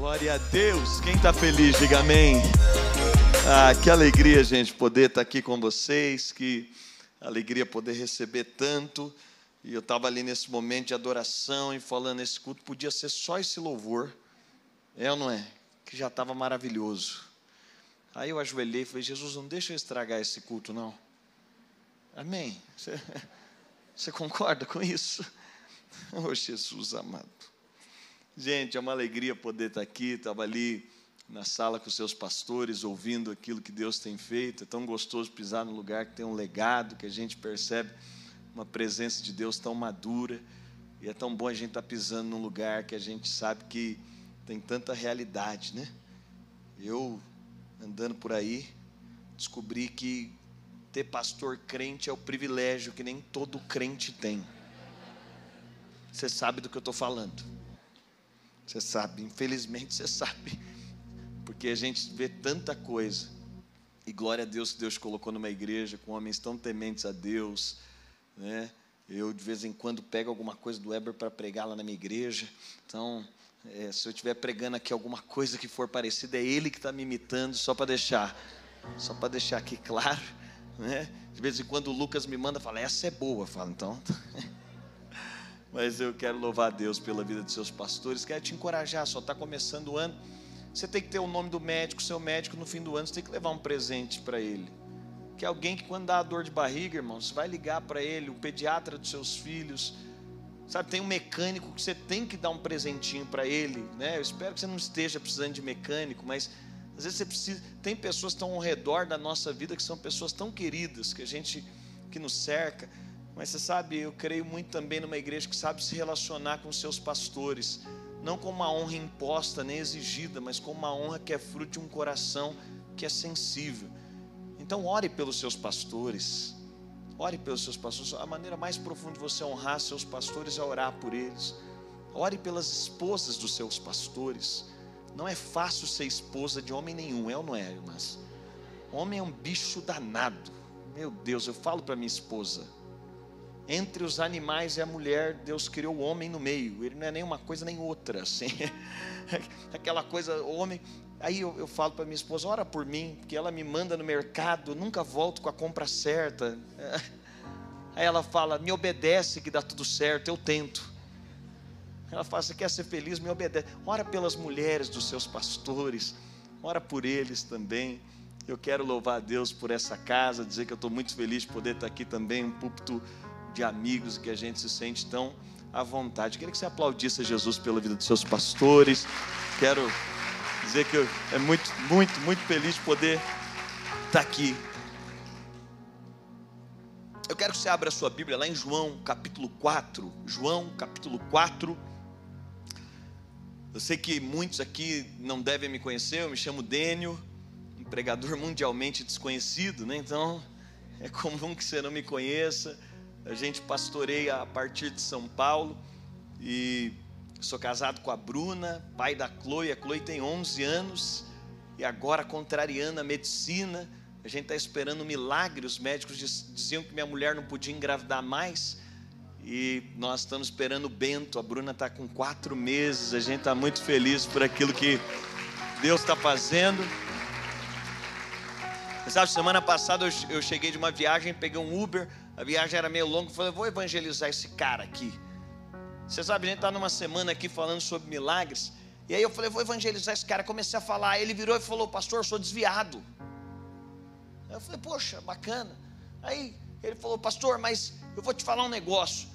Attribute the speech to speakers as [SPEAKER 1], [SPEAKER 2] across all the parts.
[SPEAKER 1] Glória a Deus. Quem está feliz, diga amém. Ah, que alegria, gente, poder estar tá aqui com vocês. Que alegria poder receber tanto. E eu estava ali nesse momento de adoração e falando: esse culto podia ser só esse louvor. É ou não é? Que já estava maravilhoso. Aí eu ajoelhei e falei: Jesus, não deixa eu estragar esse culto, não. Amém. Você, você concorda com isso? Oh, Jesus amado. Gente, é uma alegria poder estar aqui. Estava ali na sala com seus pastores, ouvindo aquilo que Deus tem feito. É tão gostoso pisar num lugar que tem um legado, que a gente percebe uma presença de Deus tão madura. E é tão bom a gente estar pisando num lugar que a gente sabe que tem tanta realidade, né? Eu, andando por aí, descobri que ter pastor crente é o privilégio que nem todo crente tem. Você sabe do que eu estou falando. Você sabe, infelizmente você sabe, porque a gente vê tanta coisa. E glória a Deus que Deus colocou numa igreja com homens tão tementes a Deus, né? Eu de vez em quando pego alguma coisa do Weber para pregar lá na minha igreja. Então, é, se eu estiver pregando aqui alguma coisa que for parecida, é ele que está me imitando, só para deixar, só para deixar aqui claro, né? De vez em quando o Lucas me manda, fala, essa é boa, fala, então. Mas eu quero louvar a Deus pela vida de seus pastores. Quero te encorajar, só está começando o ano. Você tem que ter o nome do médico, seu médico no fim do ano, você tem que levar um presente para ele. Que é alguém que quando dá dor de barriga, irmão, você vai ligar para ele, o pediatra dos seus filhos. Sabe, tem um mecânico que você tem que dar um presentinho para ele, né? Eu espero que você não esteja precisando de mecânico, mas às vezes você precisa. Tem pessoas que estão ao redor da nossa vida que são pessoas tão queridas que a gente que nos cerca. Mas você sabe, eu creio muito também numa igreja que sabe se relacionar com seus pastores, não com uma honra imposta nem exigida, mas com uma honra que é fruto de um coração que é sensível. Então, ore pelos seus pastores. Ore pelos seus pastores. A maneira mais profunda de você honrar seus pastores é orar por eles. Ore pelas esposas dos seus pastores. Não é fácil ser esposa de homem nenhum, é ou não é, irmãs? Homem é um bicho danado. Meu Deus, eu falo para minha esposa entre os animais e a mulher, Deus criou o homem no meio. Ele não é nem uma coisa nem outra, assim. Aquela coisa, homem. Aí eu, eu falo para minha esposa, ora por mim, porque ela me manda no mercado, nunca volto com a compra certa. Aí ela fala, me obedece que dá tudo certo, eu tento. Ela fala, você quer ser feliz, me obedece. Ora pelas mulheres dos seus pastores, ora por eles também. Eu quero louvar a Deus por essa casa, dizer que eu estou muito feliz de poder estar aqui também, um púlpito de amigos que a gente se sente tão à vontade. Queria que você aplaudisse a Jesus pela vida dos seus pastores. Quero dizer que é muito, muito, muito feliz de poder estar aqui. Eu quero que você abra a sua Bíblia lá em João capítulo 4. João capítulo 4. Eu sei que muitos aqui não devem me conhecer, eu me chamo Dênio, um pregador mundialmente desconhecido, né? Então é comum que você não me conheça. A gente pastoreia a partir de São Paulo e sou casado com a Bruna, pai da Chloe. A Chloe tem 11 anos e agora contrariando a medicina. A gente está esperando um milagre. Os médicos diziam que minha mulher não podia engravidar mais. E nós estamos esperando o Bento. A Bruna está com quatro meses. A gente está muito feliz por aquilo que Deus está fazendo. Sabe, semana passada eu cheguei de uma viagem, peguei um Uber a viagem era meio longa, eu falei, vou evangelizar esse cara aqui. Você sabe, a gente está numa semana aqui falando sobre milagres. E aí eu falei, vou evangelizar esse cara. Comecei a falar. Ele virou e falou, pastor, eu sou desviado. Eu falei, poxa, bacana. Aí ele falou, pastor, mas eu vou te falar um negócio.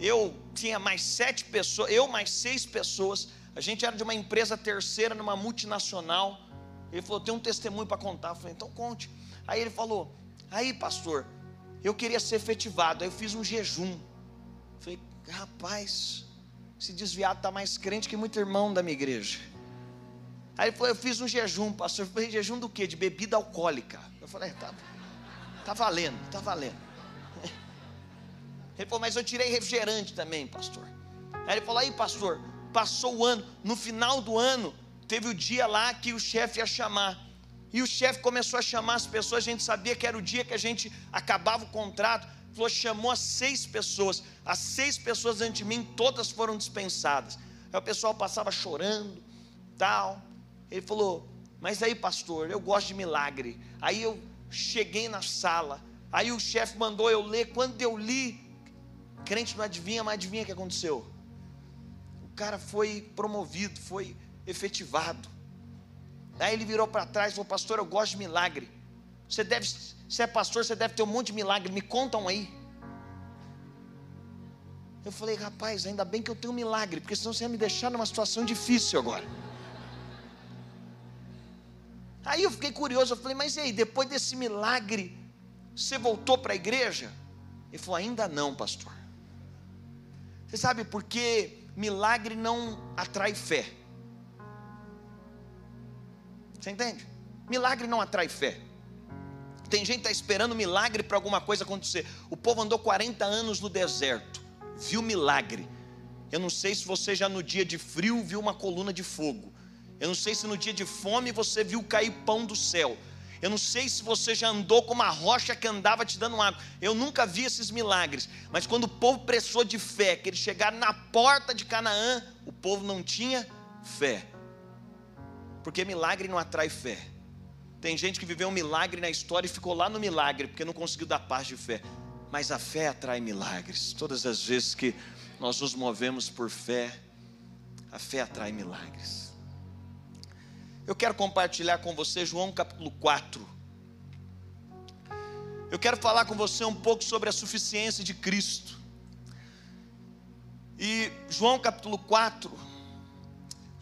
[SPEAKER 1] Eu tinha mais sete pessoas, eu mais seis pessoas. A gente era de uma empresa terceira, numa multinacional. Ele falou, tem um testemunho para contar. Eu falei, então conte. Aí ele falou, aí pastor, eu queria ser efetivado. Aí eu fiz um jejum. Falei, rapaz, esse desviado está mais crente que muito irmão da minha igreja. Aí ele falou, eu fiz um jejum, pastor. Eu falei, jejum do quê? De bebida alcoólica. Eu falei, tá, tá valendo, tá valendo. Ele falou, mas eu tirei refrigerante também, pastor. Aí ele falou, aí pastor, passou o ano, no final do ano, teve o dia lá que o chefe ia chamar. E o chefe começou a chamar as pessoas, a gente sabia que era o dia que a gente acabava o contrato. Falou, chamou as seis pessoas. As seis pessoas antes de mim, todas foram dispensadas. Aí o pessoal passava chorando. tal. Ele falou: Mas aí, pastor, eu gosto de milagre. Aí eu cheguei na sala. Aí o chefe mandou eu ler. Quando eu li, crente não adivinha, mas adivinha o que aconteceu? O cara foi promovido, foi efetivado. Aí ele virou para trás e falou: Pastor, eu gosto de milagre. Você deve, se é pastor, você deve ter um monte de milagre. Me contam aí. Eu falei, rapaz, ainda bem que eu tenho um milagre, porque senão você ia me deixar numa situação difícil agora. Aí eu fiquei curioso, eu falei, mas e aí, depois desse milagre, você voltou para a igreja? Ele falou, ainda não, pastor. Você sabe por que milagre não atrai fé? Você entende? Milagre não atrai fé. Tem gente que está esperando milagre para alguma coisa acontecer. O povo andou 40 anos no deserto, viu milagre. Eu não sei se você já no dia de frio viu uma coluna de fogo. Eu não sei se no dia de fome você viu cair pão do céu. Eu não sei se você já andou com uma rocha que andava te dando água. Eu nunca vi esses milagres. Mas quando o povo pressou de fé, que eles chegaram na porta de Canaã, o povo não tinha fé. Porque milagre não atrai fé. Tem gente que viveu um milagre na história e ficou lá no milagre, porque não conseguiu dar paz de fé. Mas a fé atrai milagres. Todas as vezes que nós nos movemos por fé, a fé atrai milagres. Eu quero compartilhar com você João capítulo 4. Eu quero falar com você um pouco sobre a suficiência de Cristo. E João capítulo 4,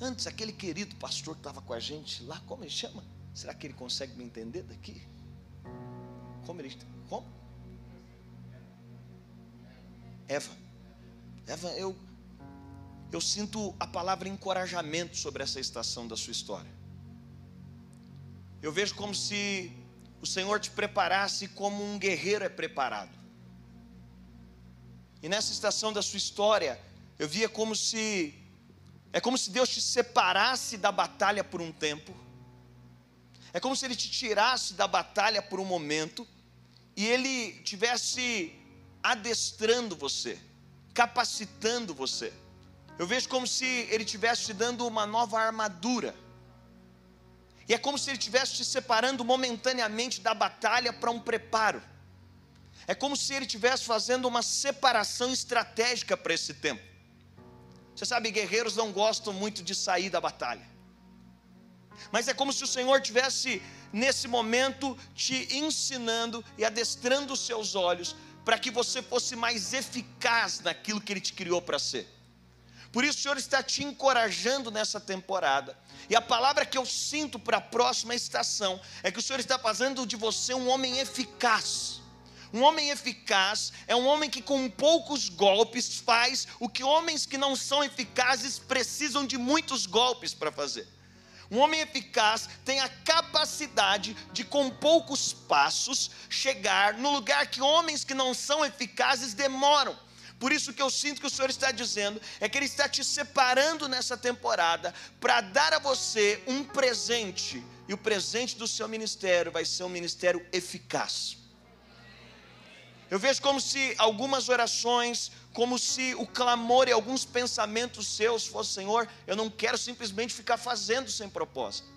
[SPEAKER 1] Antes, aquele querido pastor que estava com a gente lá, como ele chama? Será que ele consegue me entender daqui? Como ele. Como? Eva. Eva, eu, eu sinto a palavra encorajamento sobre essa estação da sua história. Eu vejo como se o Senhor te preparasse como um guerreiro é preparado. E nessa estação da sua história, eu via como se é como se Deus te separasse da batalha por um tempo. É como se Ele te tirasse da batalha por um momento e Ele tivesse adestrando você, capacitando você. Eu vejo como se Ele estivesse te dando uma nova armadura. E é como se Ele estivesse te separando momentaneamente da batalha para um preparo. É como se Ele estivesse fazendo uma separação estratégica para esse tempo. Você sabe, guerreiros não gostam muito de sair da batalha. Mas é como se o Senhor tivesse nesse momento te ensinando e adestrando os seus olhos para que você fosse mais eficaz naquilo que ele te criou para ser. Por isso o Senhor está te encorajando nessa temporada. E a palavra que eu sinto para a próxima estação é que o Senhor está fazendo de você um homem eficaz um homem eficaz é um homem que, com poucos golpes, faz o que homens que não são eficazes precisam de muitos golpes para fazer. Um homem eficaz tem a capacidade de, com poucos passos, chegar no lugar que homens que não são eficazes demoram. Por isso que eu sinto que o Senhor está dizendo é que Ele está te separando nessa temporada para dar a você um presente. E o presente do seu ministério vai ser um ministério eficaz. Eu vejo como se algumas orações, como se o clamor e alguns pensamentos seus fossem, Senhor, eu não quero simplesmente ficar fazendo sem propósito.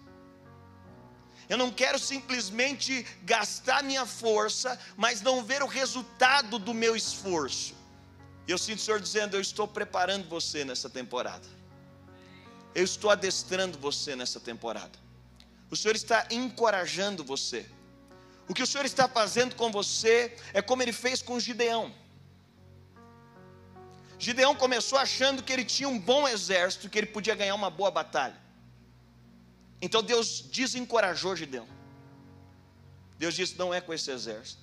[SPEAKER 1] Eu não quero simplesmente gastar minha força, mas não ver o resultado do meu esforço. E eu sinto o Senhor dizendo: Eu estou preparando você nessa temporada. Eu estou adestrando você nessa temporada. O Senhor está encorajando você. O que o Senhor está fazendo com você é como ele fez com Gideão. Gideão começou achando que ele tinha um bom exército, que ele podia ganhar uma boa batalha. Então Deus desencorajou Gideão. Deus disse: Não é com esse exército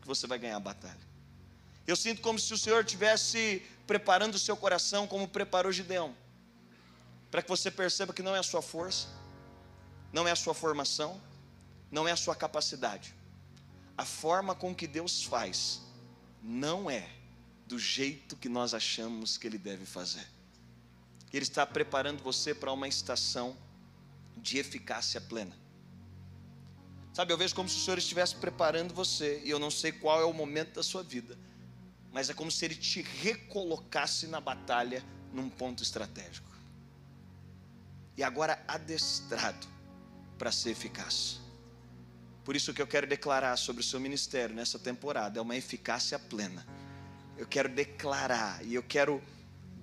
[SPEAKER 1] que você vai ganhar a batalha. Eu sinto como se o Senhor estivesse preparando o seu coração, como preparou Gideão, para que você perceba que não é a sua força, não é a sua formação, não é a sua capacidade. A forma com que Deus faz não é do jeito que nós achamos que Ele deve fazer. Ele está preparando você para uma estação de eficácia plena. Sabe, eu vejo como se o Senhor estivesse preparando você, e eu não sei qual é o momento da sua vida, mas é como se Ele te recolocasse na batalha num ponto estratégico. e agora adestrado para ser eficaz. Por isso que eu quero declarar sobre o seu ministério nessa temporada é uma eficácia plena. Eu quero declarar e eu quero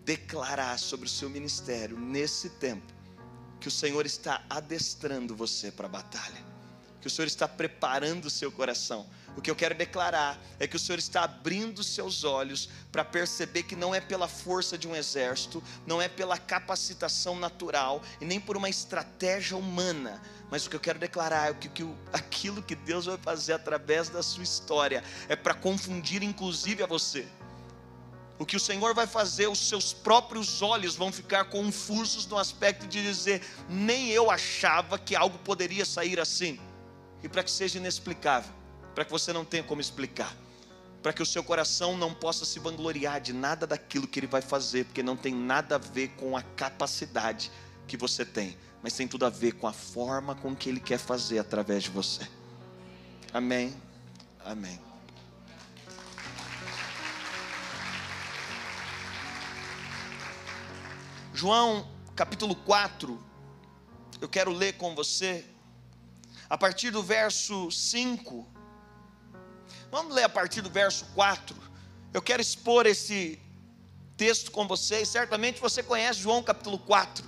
[SPEAKER 1] declarar sobre o seu ministério nesse tempo que o Senhor está adestrando você para a batalha, que o Senhor está preparando o seu coração. O que eu quero declarar é que o Senhor está abrindo seus olhos para perceber que não é pela força de um exército, não é pela capacitação natural e nem por uma estratégia humana, mas o que eu quero declarar é que, que aquilo que Deus vai fazer através da sua história é para confundir inclusive a você. O que o Senhor vai fazer, os seus próprios olhos vão ficar confusos no aspecto de dizer: nem eu achava que algo poderia sair assim. E para que seja inexplicável, para que você não tenha como explicar, para que o seu coração não possa se vangloriar de nada daquilo que ele vai fazer, porque não tem nada a ver com a capacidade que você tem, mas tem tudo a ver com a forma com que ele quer fazer através de você. Amém. Amém. João capítulo 4, eu quero ler com você, a partir do verso 5. Vamos ler a partir do verso 4. Eu quero expor esse texto com vocês. Certamente você conhece João capítulo 4.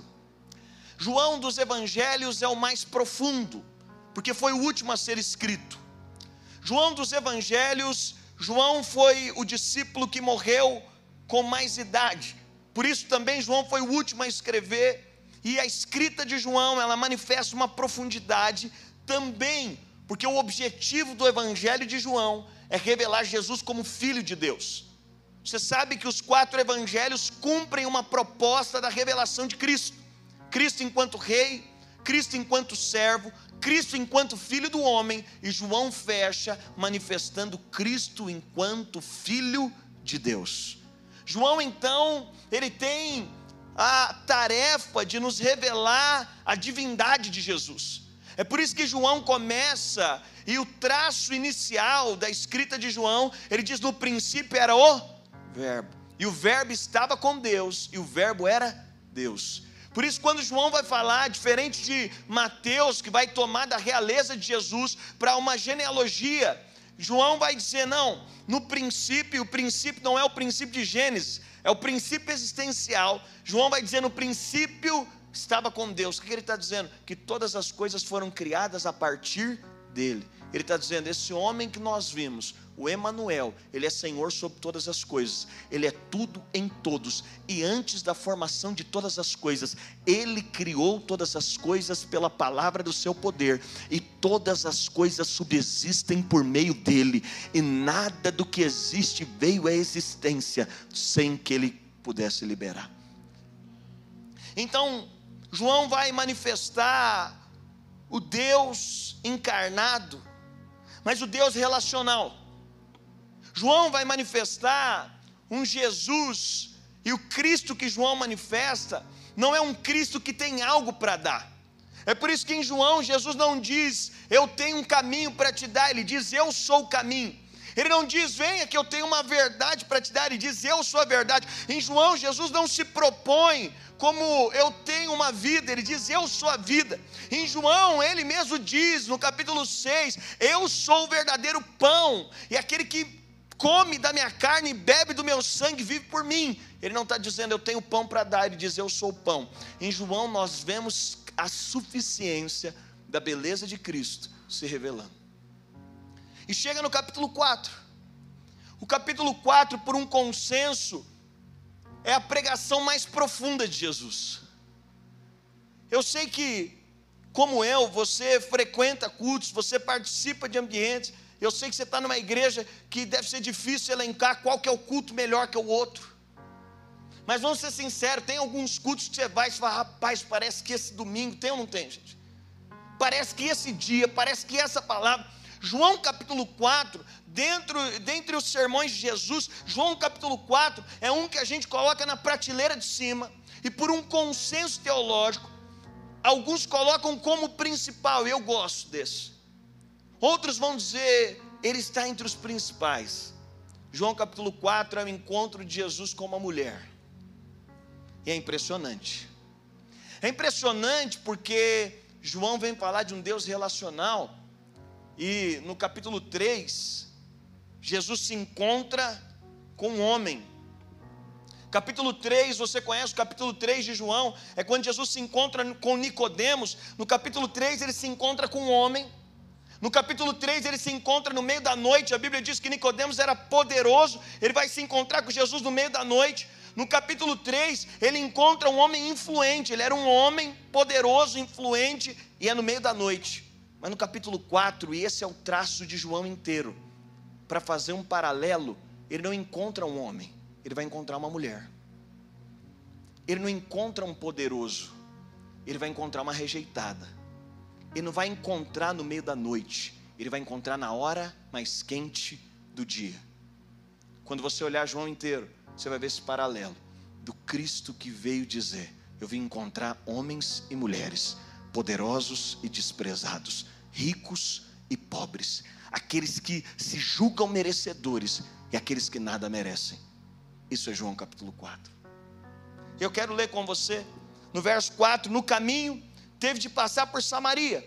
[SPEAKER 1] João dos evangelhos é o mais profundo, porque foi o último a ser escrito. João dos evangelhos, João foi o discípulo que morreu com mais idade. Por isso também João foi o último a escrever, e a escrita de João, ela manifesta uma profundidade também, porque o objetivo do evangelho de João é revelar Jesus como filho de Deus. Você sabe que os quatro evangelhos cumprem uma proposta da revelação de Cristo. Cristo enquanto rei, Cristo enquanto servo, Cristo enquanto filho do homem, e João fecha manifestando Cristo enquanto filho de Deus. João então, ele tem a tarefa de nos revelar a divindade de Jesus. É por isso que João começa, e o traço inicial da escrita de João, ele diz: no princípio era o Verbo, e o Verbo estava com Deus, e o Verbo era Deus. Por isso, quando João vai falar, diferente de Mateus, que vai tomar da realeza de Jesus para uma genealogia, João vai dizer: não, no princípio, o princípio não é o princípio de Gênesis, é o princípio existencial. João vai dizer: no princípio estava com Deus. O que ele está dizendo? Que todas as coisas foram criadas a partir dele. Ele está dizendo: esse homem que nós vimos, o Emanuel, ele é Senhor sobre todas as coisas, ele é tudo em todos, e antes da formação de todas as coisas, ele criou todas as coisas pela palavra do seu poder, e todas as coisas subsistem por meio dele, e nada do que existe veio à existência sem que ele pudesse liberar. Então, João vai manifestar o Deus encarnado, mas o Deus relacional. João vai manifestar um Jesus, e o Cristo que João manifesta, não é um Cristo que tem algo para dar. É por isso que em João, Jesus não diz, eu tenho um caminho para te dar, ele diz, eu sou o caminho. Ele não diz, venha que eu tenho uma verdade para te dar, ele diz, eu sou a verdade. Em João, Jesus não se propõe como eu tenho uma vida, ele diz, eu sou a vida. Em João, ele mesmo diz, no capítulo 6, eu sou o verdadeiro pão, e aquele que come da minha carne e bebe do meu sangue, vive por mim. Ele não está dizendo eu tenho pão para dar, ele diz eu sou o pão. Em João nós vemos a suficiência da beleza de Cristo se revelando. E chega no capítulo 4. O capítulo 4, por um consenso, é a pregação mais profunda de Jesus. Eu sei que, como eu, você frequenta cultos, você participa de ambientes eu sei que você está numa igreja que deve ser difícil elencar qual que é o culto melhor que o outro. Mas vamos ser sinceros, tem alguns cultos que você vai e fala, rapaz, parece que esse domingo tem ou não tem, gente? Parece que esse dia, parece que essa palavra. João capítulo 4, dentro, dentre os sermões de Jesus, João capítulo 4 é um que a gente coloca na prateleira de cima, e por um consenso teológico, alguns colocam como principal, eu gosto desse. Outros vão dizer, ele está entre os principais. João capítulo 4 é o encontro de Jesus com uma mulher. E é impressionante. É impressionante porque João vem falar de um Deus relacional e no capítulo 3, Jesus se encontra com um homem. Capítulo 3, você conhece o capítulo 3 de João? É quando Jesus se encontra com Nicodemos. No capítulo 3, ele se encontra com um homem. No capítulo 3, ele se encontra no meio da noite. A Bíblia diz que Nicodemos era poderoso, ele vai se encontrar com Jesus no meio da noite. No capítulo 3, ele encontra um homem influente, ele era um homem poderoso, influente, e é no meio da noite. Mas no capítulo 4, e esse é o traço de João inteiro, para fazer um paralelo, ele não encontra um homem, ele vai encontrar uma mulher. Ele não encontra um poderoso, ele vai encontrar uma rejeitada. Ele não vai encontrar no meio da noite, ele vai encontrar na hora mais quente do dia. Quando você olhar João inteiro, você vai ver esse paralelo do Cristo que veio dizer: Eu vim encontrar homens e mulheres, poderosos e desprezados, ricos e pobres, aqueles que se julgam merecedores e aqueles que nada merecem. Isso é João capítulo 4. Eu quero ler com você no verso 4: No caminho teve de passar por Samaria.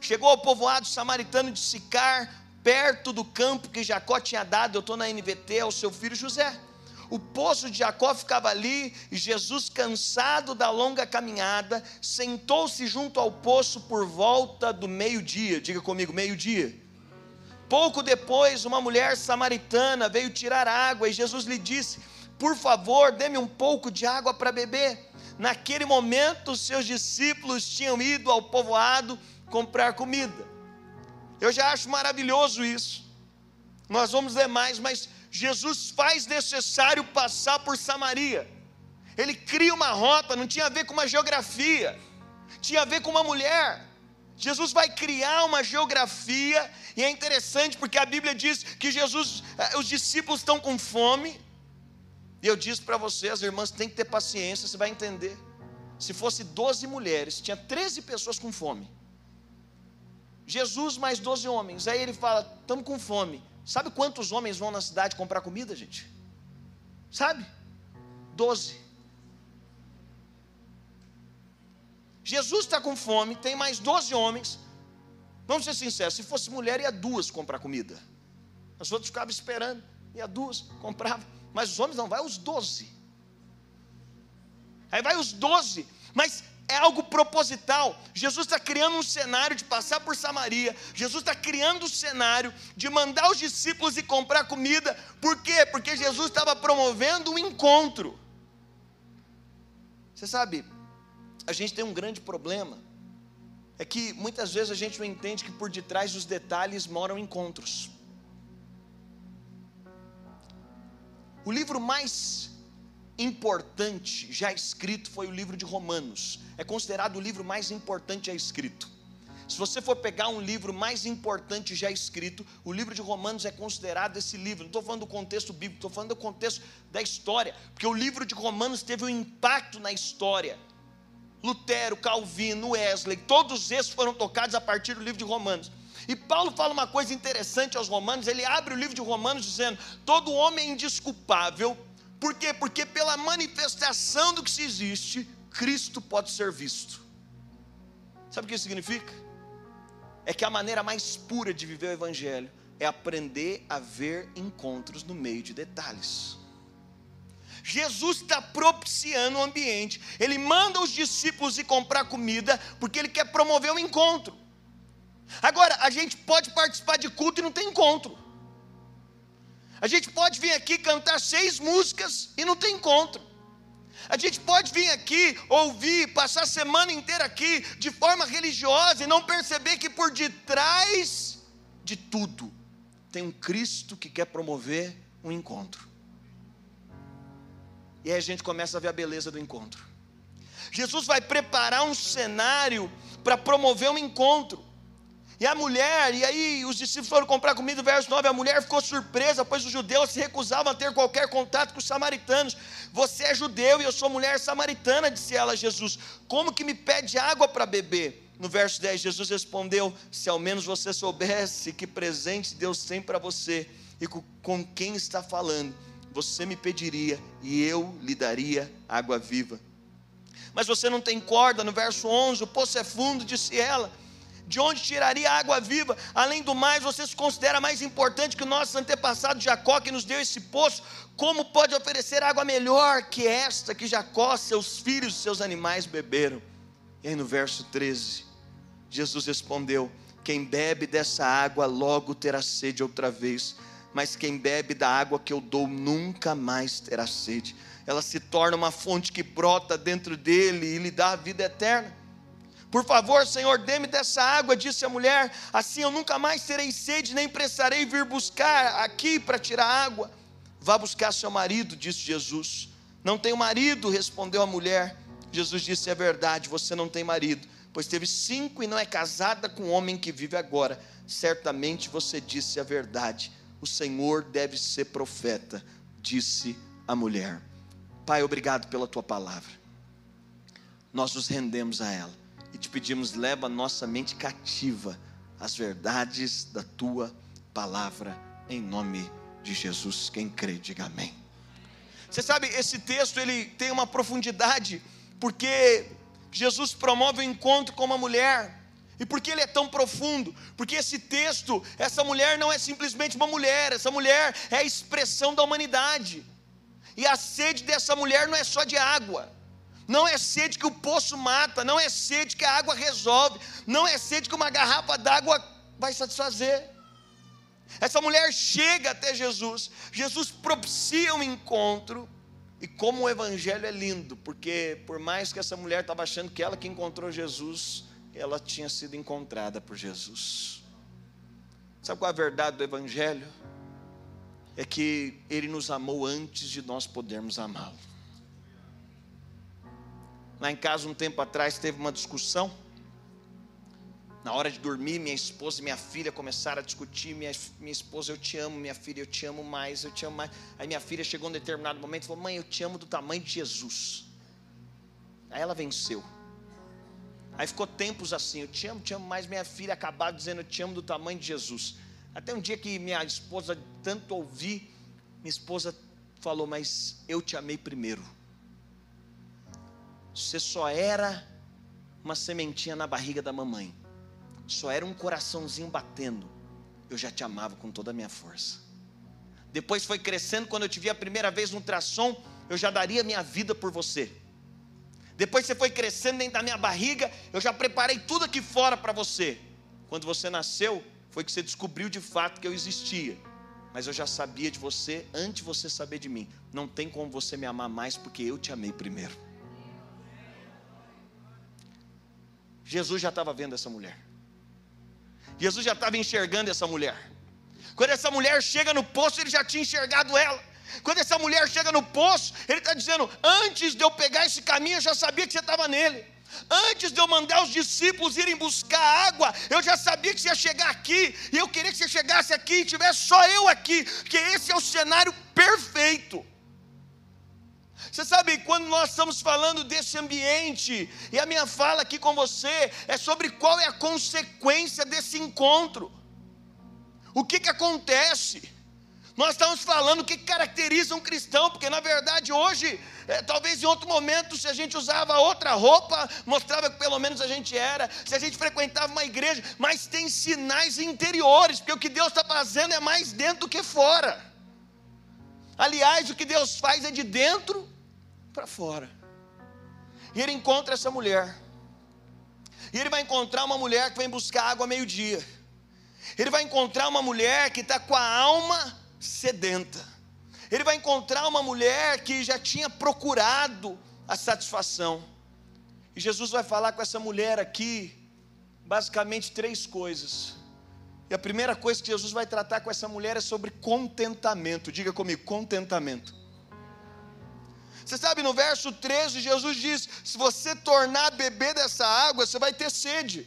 [SPEAKER 1] Chegou ao povoado samaritano de Sicar, perto do campo que Jacó tinha dado, eu estou na NVT, ao seu filho José. O poço de Jacó ficava ali, e Jesus, cansado da longa caminhada, sentou-se junto ao poço por volta do meio-dia. Diga comigo, meio-dia. Pouco depois, uma mulher samaritana veio tirar água e Jesus lhe disse: Por favor, dê-me um pouco de água para beber. Naquele momento, seus discípulos tinham ido ao povoado comprar comida. Eu já acho maravilhoso isso. Nós vamos ler mais, mas Jesus faz necessário passar por Samaria. Ele cria uma rota, não tinha a ver com uma geografia, tinha a ver com uma mulher. Jesus vai criar uma geografia, e é interessante porque a Bíblia diz que Jesus, eh, os discípulos estão com fome, e eu disse para você, as irmãs têm que ter paciência, você vai entender. Se fosse 12 mulheres, tinha 13 pessoas com fome. Jesus mais 12 homens. Aí ele fala: estamos com fome. Sabe quantos homens vão na cidade comprar comida, gente? Sabe? 12. Jesus está com fome, tem mais 12 homens. Vamos ser sinceros, se fosse mulher, ia duas comprar comida. As outras ficavam esperando, ia duas, compravam. Mas os homens não, vai os doze. Aí vai os doze, mas é algo proposital. Jesus está criando um cenário de passar por Samaria. Jesus está criando um cenário de mandar os discípulos ir comprar comida. Por quê? Porque Jesus estava promovendo um encontro. Você sabe, a gente tem um grande problema. É que muitas vezes a gente não entende que por detrás dos detalhes moram encontros. O livro mais importante já escrito foi o livro de Romanos. É considerado o livro mais importante já escrito. Se você for pegar um livro mais importante já escrito, o livro de Romanos é considerado esse livro. Não estou falando do contexto bíblico, estou falando do contexto da história, porque o livro de Romanos teve um impacto na história. Lutero, Calvino, Wesley, todos esses foram tocados a partir do livro de Romanos. E Paulo fala uma coisa interessante aos Romanos, ele abre o livro de Romanos dizendo: todo homem é indisculpável, por quê? Porque pela manifestação do que se existe, Cristo pode ser visto. Sabe o que isso significa? É que a maneira mais pura de viver o Evangelho é aprender a ver encontros no meio de detalhes. Jesus está propiciando o ambiente, ele manda os discípulos ir comprar comida, porque ele quer promover um encontro. Agora, a gente pode participar de culto e não tem encontro. A gente pode vir aqui cantar seis músicas e não tem encontro. A gente pode vir aqui, ouvir, passar a semana inteira aqui de forma religiosa e não perceber que por detrás de tudo tem um Cristo que quer promover um encontro. E aí a gente começa a ver a beleza do encontro. Jesus vai preparar um cenário para promover um encontro. E a mulher, e aí os discípulos foram comprar comida, verso 9, a mulher ficou surpresa, pois os judeus se recusavam a ter qualquer contato com os samaritanos. Você é judeu e eu sou mulher samaritana, disse ela a Jesus. Como que me pede água para beber? No verso 10, Jesus respondeu: Se ao menos você soubesse que presente Deus tem para você e com quem está falando, você me pediria e eu lhe daria água viva. mas você não tem corda. No verso 11: O poço é fundo, disse ela. De onde tiraria água viva? Além do mais, você se considera mais importante que o nosso antepassado Jacó, que nos deu esse poço. Como pode oferecer água melhor que esta que Jacó, seus filhos seus animais beberam? E aí no verso 13, Jesus respondeu: Quem bebe dessa água logo terá sede outra vez, mas quem bebe da água que eu dou nunca mais terá sede. Ela se torna uma fonte que brota dentro dele e lhe dá a vida eterna. Por favor, Senhor, dê-me dessa água, disse a mulher, assim eu nunca mais terei sede, nem precisarei vir buscar aqui para tirar água. Vá buscar seu marido, disse Jesus. Não tenho marido, respondeu a mulher. Jesus disse: É verdade, você não tem marido, pois teve cinco e não é casada com o homem que vive agora. Certamente você disse a verdade. O Senhor deve ser profeta, disse a mulher. Pai, obrigado pela tua palavra. Nós nos rendemos a ela e te pedimos, leva a nossa mente cativa às verdades da tua palavra, em nome de Jesus. Quem crê, diga amém. Você sabe, esse texto ele tem uma profundidade, porque Jesus promove o um encontro com uma mulher. E por que ele é tão profundo? Porque esse texto, essa mulher não é simplesmente uma mulher, essa mulher é a expressão da humanidade. E a sede dessa mulher não é só de água, não é sede que o poço mata, não é sede que a água resolve, não é sede que uma garrafa d'água vai satisfazer. Essa mulher chega até Jesus, Jesus propicia um encontro, e como o evangelho é lindo, porque por mais que essa mulher estava achando que ela que encontrou Jesus, ela tinha sido encontrada por Jesus. Sabe qual é a verdade do evangelho? É que ele nos amou antes de nós podermos amá-lo. Lá em casa, um tempo atrás, teve uma discussão. Na hora de dormir, minha esposa e minha filha começaram a discutir. Minha, minha esposa, eu te amo, minha filha, eu te amo mais, eu te amo mais. Aí minha filha chegou um determinado momento e falou: Mãe, eu te amo do tamanho de Jesus. Aí ela venceu. Aí ficou tempos assim: Eu te amo, te amo mais. Minha filha acabou dizendo: Eu te amo do tamanho de Jesus. Até um dia que minha esposa, tanto ouvir, minha esposa falou: Mas eu te amei primeiro. Você só era uma sementinha na barriga da mamãe. Só era um coraçãozinho batendo. Eu já te amava com toda a minha força. Depois foi crescendo, quando eu te vi a primeira vez no ultrassom, eu já daria minha vida por você. Depois você foi crescendo dentro da minha barriga, eu já preparei tudo aqui fora para você. Quando você nasceu, foi que você descobriu de fato que eu existia. Mas eu já sabia de você antes de você saber de mim. Não tem como você me amar mais porque eu te amei primeiro. Jesus já estava vendo essa mulher. Jesus já estava enxergando essa mulher. Quando essa mulher chega no poço, ele já tinha enxergado ela. Quando essa mulher chega no poço, ele está dizendo: Antes de eu pegar esse caminho, eu já sabia que você estava nele. Antes de eu mandar os discípulos irem buscar água, eu já sabia que você ia chegar aqui, e eu queria que você chegasse aqui e tivesse só eu aqui, porque esse é o cenário perfeito. Você sabe, quando nós estamos falando desse ambiente, e a minha fala aqui com você é sobre qual é a consequência desse encontro. O que, que acontece? Nós estamos falando o que caracteriza um cristão, porque na verdade hoje, é, talvez em outro momento, se a gente usava outra roupa, mostrava que pelo menos a gente era, se a gente frequentava uma igreja, mas tem sinais interiores, porque o que Deus está fazendo é mais dentro do que fora. Aliás, o que Deus faz é de dentro para fora. E ele encontra essa mulher. E ele vai encontrar uma mulher que vem buscar água meio-dia. Ele vai encontrar uma mulher que está com a alma sedenta. Ele vai encontrar uma mulher que já tinha procurado a satisfação. E Jesus vai falar com essa mulher aqui, basicamente três coisas. E a primeira coisa que Jesus vai tratar com essa mulher é sobre contentamento. Diga comigo, contentamento. Você sabe, no verso 13, Jesus diz: se você tornar beber dessa água, você vai ter sede.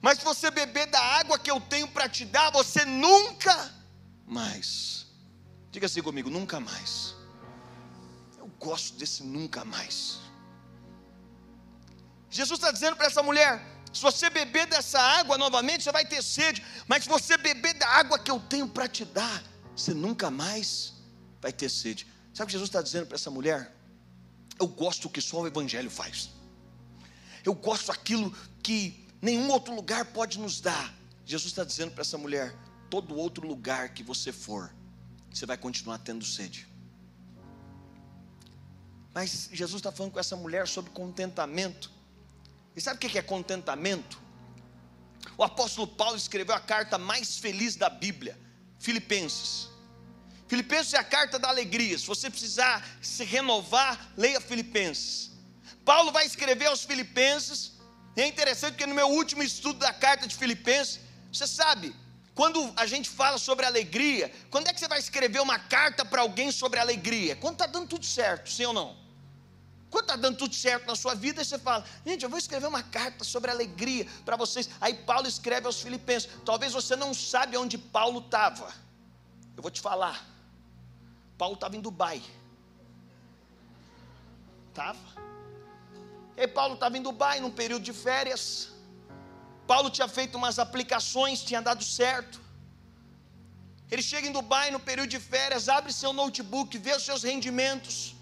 [SPEAKER 1] Mas se você beber da água que eu tenho para te dar, você nunca mais. Diga assim comigo: nunca mais. Eu gosto desse nunca mais. Jesus está dizendo para essa mulher: se você beber dessa água novamente, você vai ter sede. Mas se você beber da água que eu tenho para te dar, você nunca mais vai ter sede. Sabe o que Jesus está dizendo para essa mulher? Eu gosto que só o Evangelho faz. Eu gosto daquilo que nenhum outro lugar pode nos dar. Jesus está dizendo para essa mulher: todo outro lugar que você for, você vai continuar tendo sede. Mas Jesus está falando com essa mulher sobre contentamento. E sabe o que é contentamento? O apóstolo Paulo escreveu a carta mais feliz da Bíblia, Filipenses. Filipenses é a carta da alegria. Se você precisar se renovar, leia Filipenses. Paulo vai escrever aos Filipenses. E é interessante porque no meu último estudo da carta de Filipenses, você sabe, quando a gente fala sobre alegria, quando é que você vai escrever uma carta para alguém sobre alegria? Quando está dando tudo certo, sim ou não? Quando está dando tudo certo na sua vida, você fala, gente, eu vou escrever uma carta sobre alegria para vocês. Aí Paulo escreve aos Filipenses. Talvez você não sabe onde Paulo estava. Eu vou te falar. Paulo estava em Dubai. Estava. E Paulo estava em Dubai num período de férias. Paulo tinha feito umas aplicações, tinha dado certo. Ele chega em Dubai no período de férias, abre seu notebook, vê os seus rendimentos.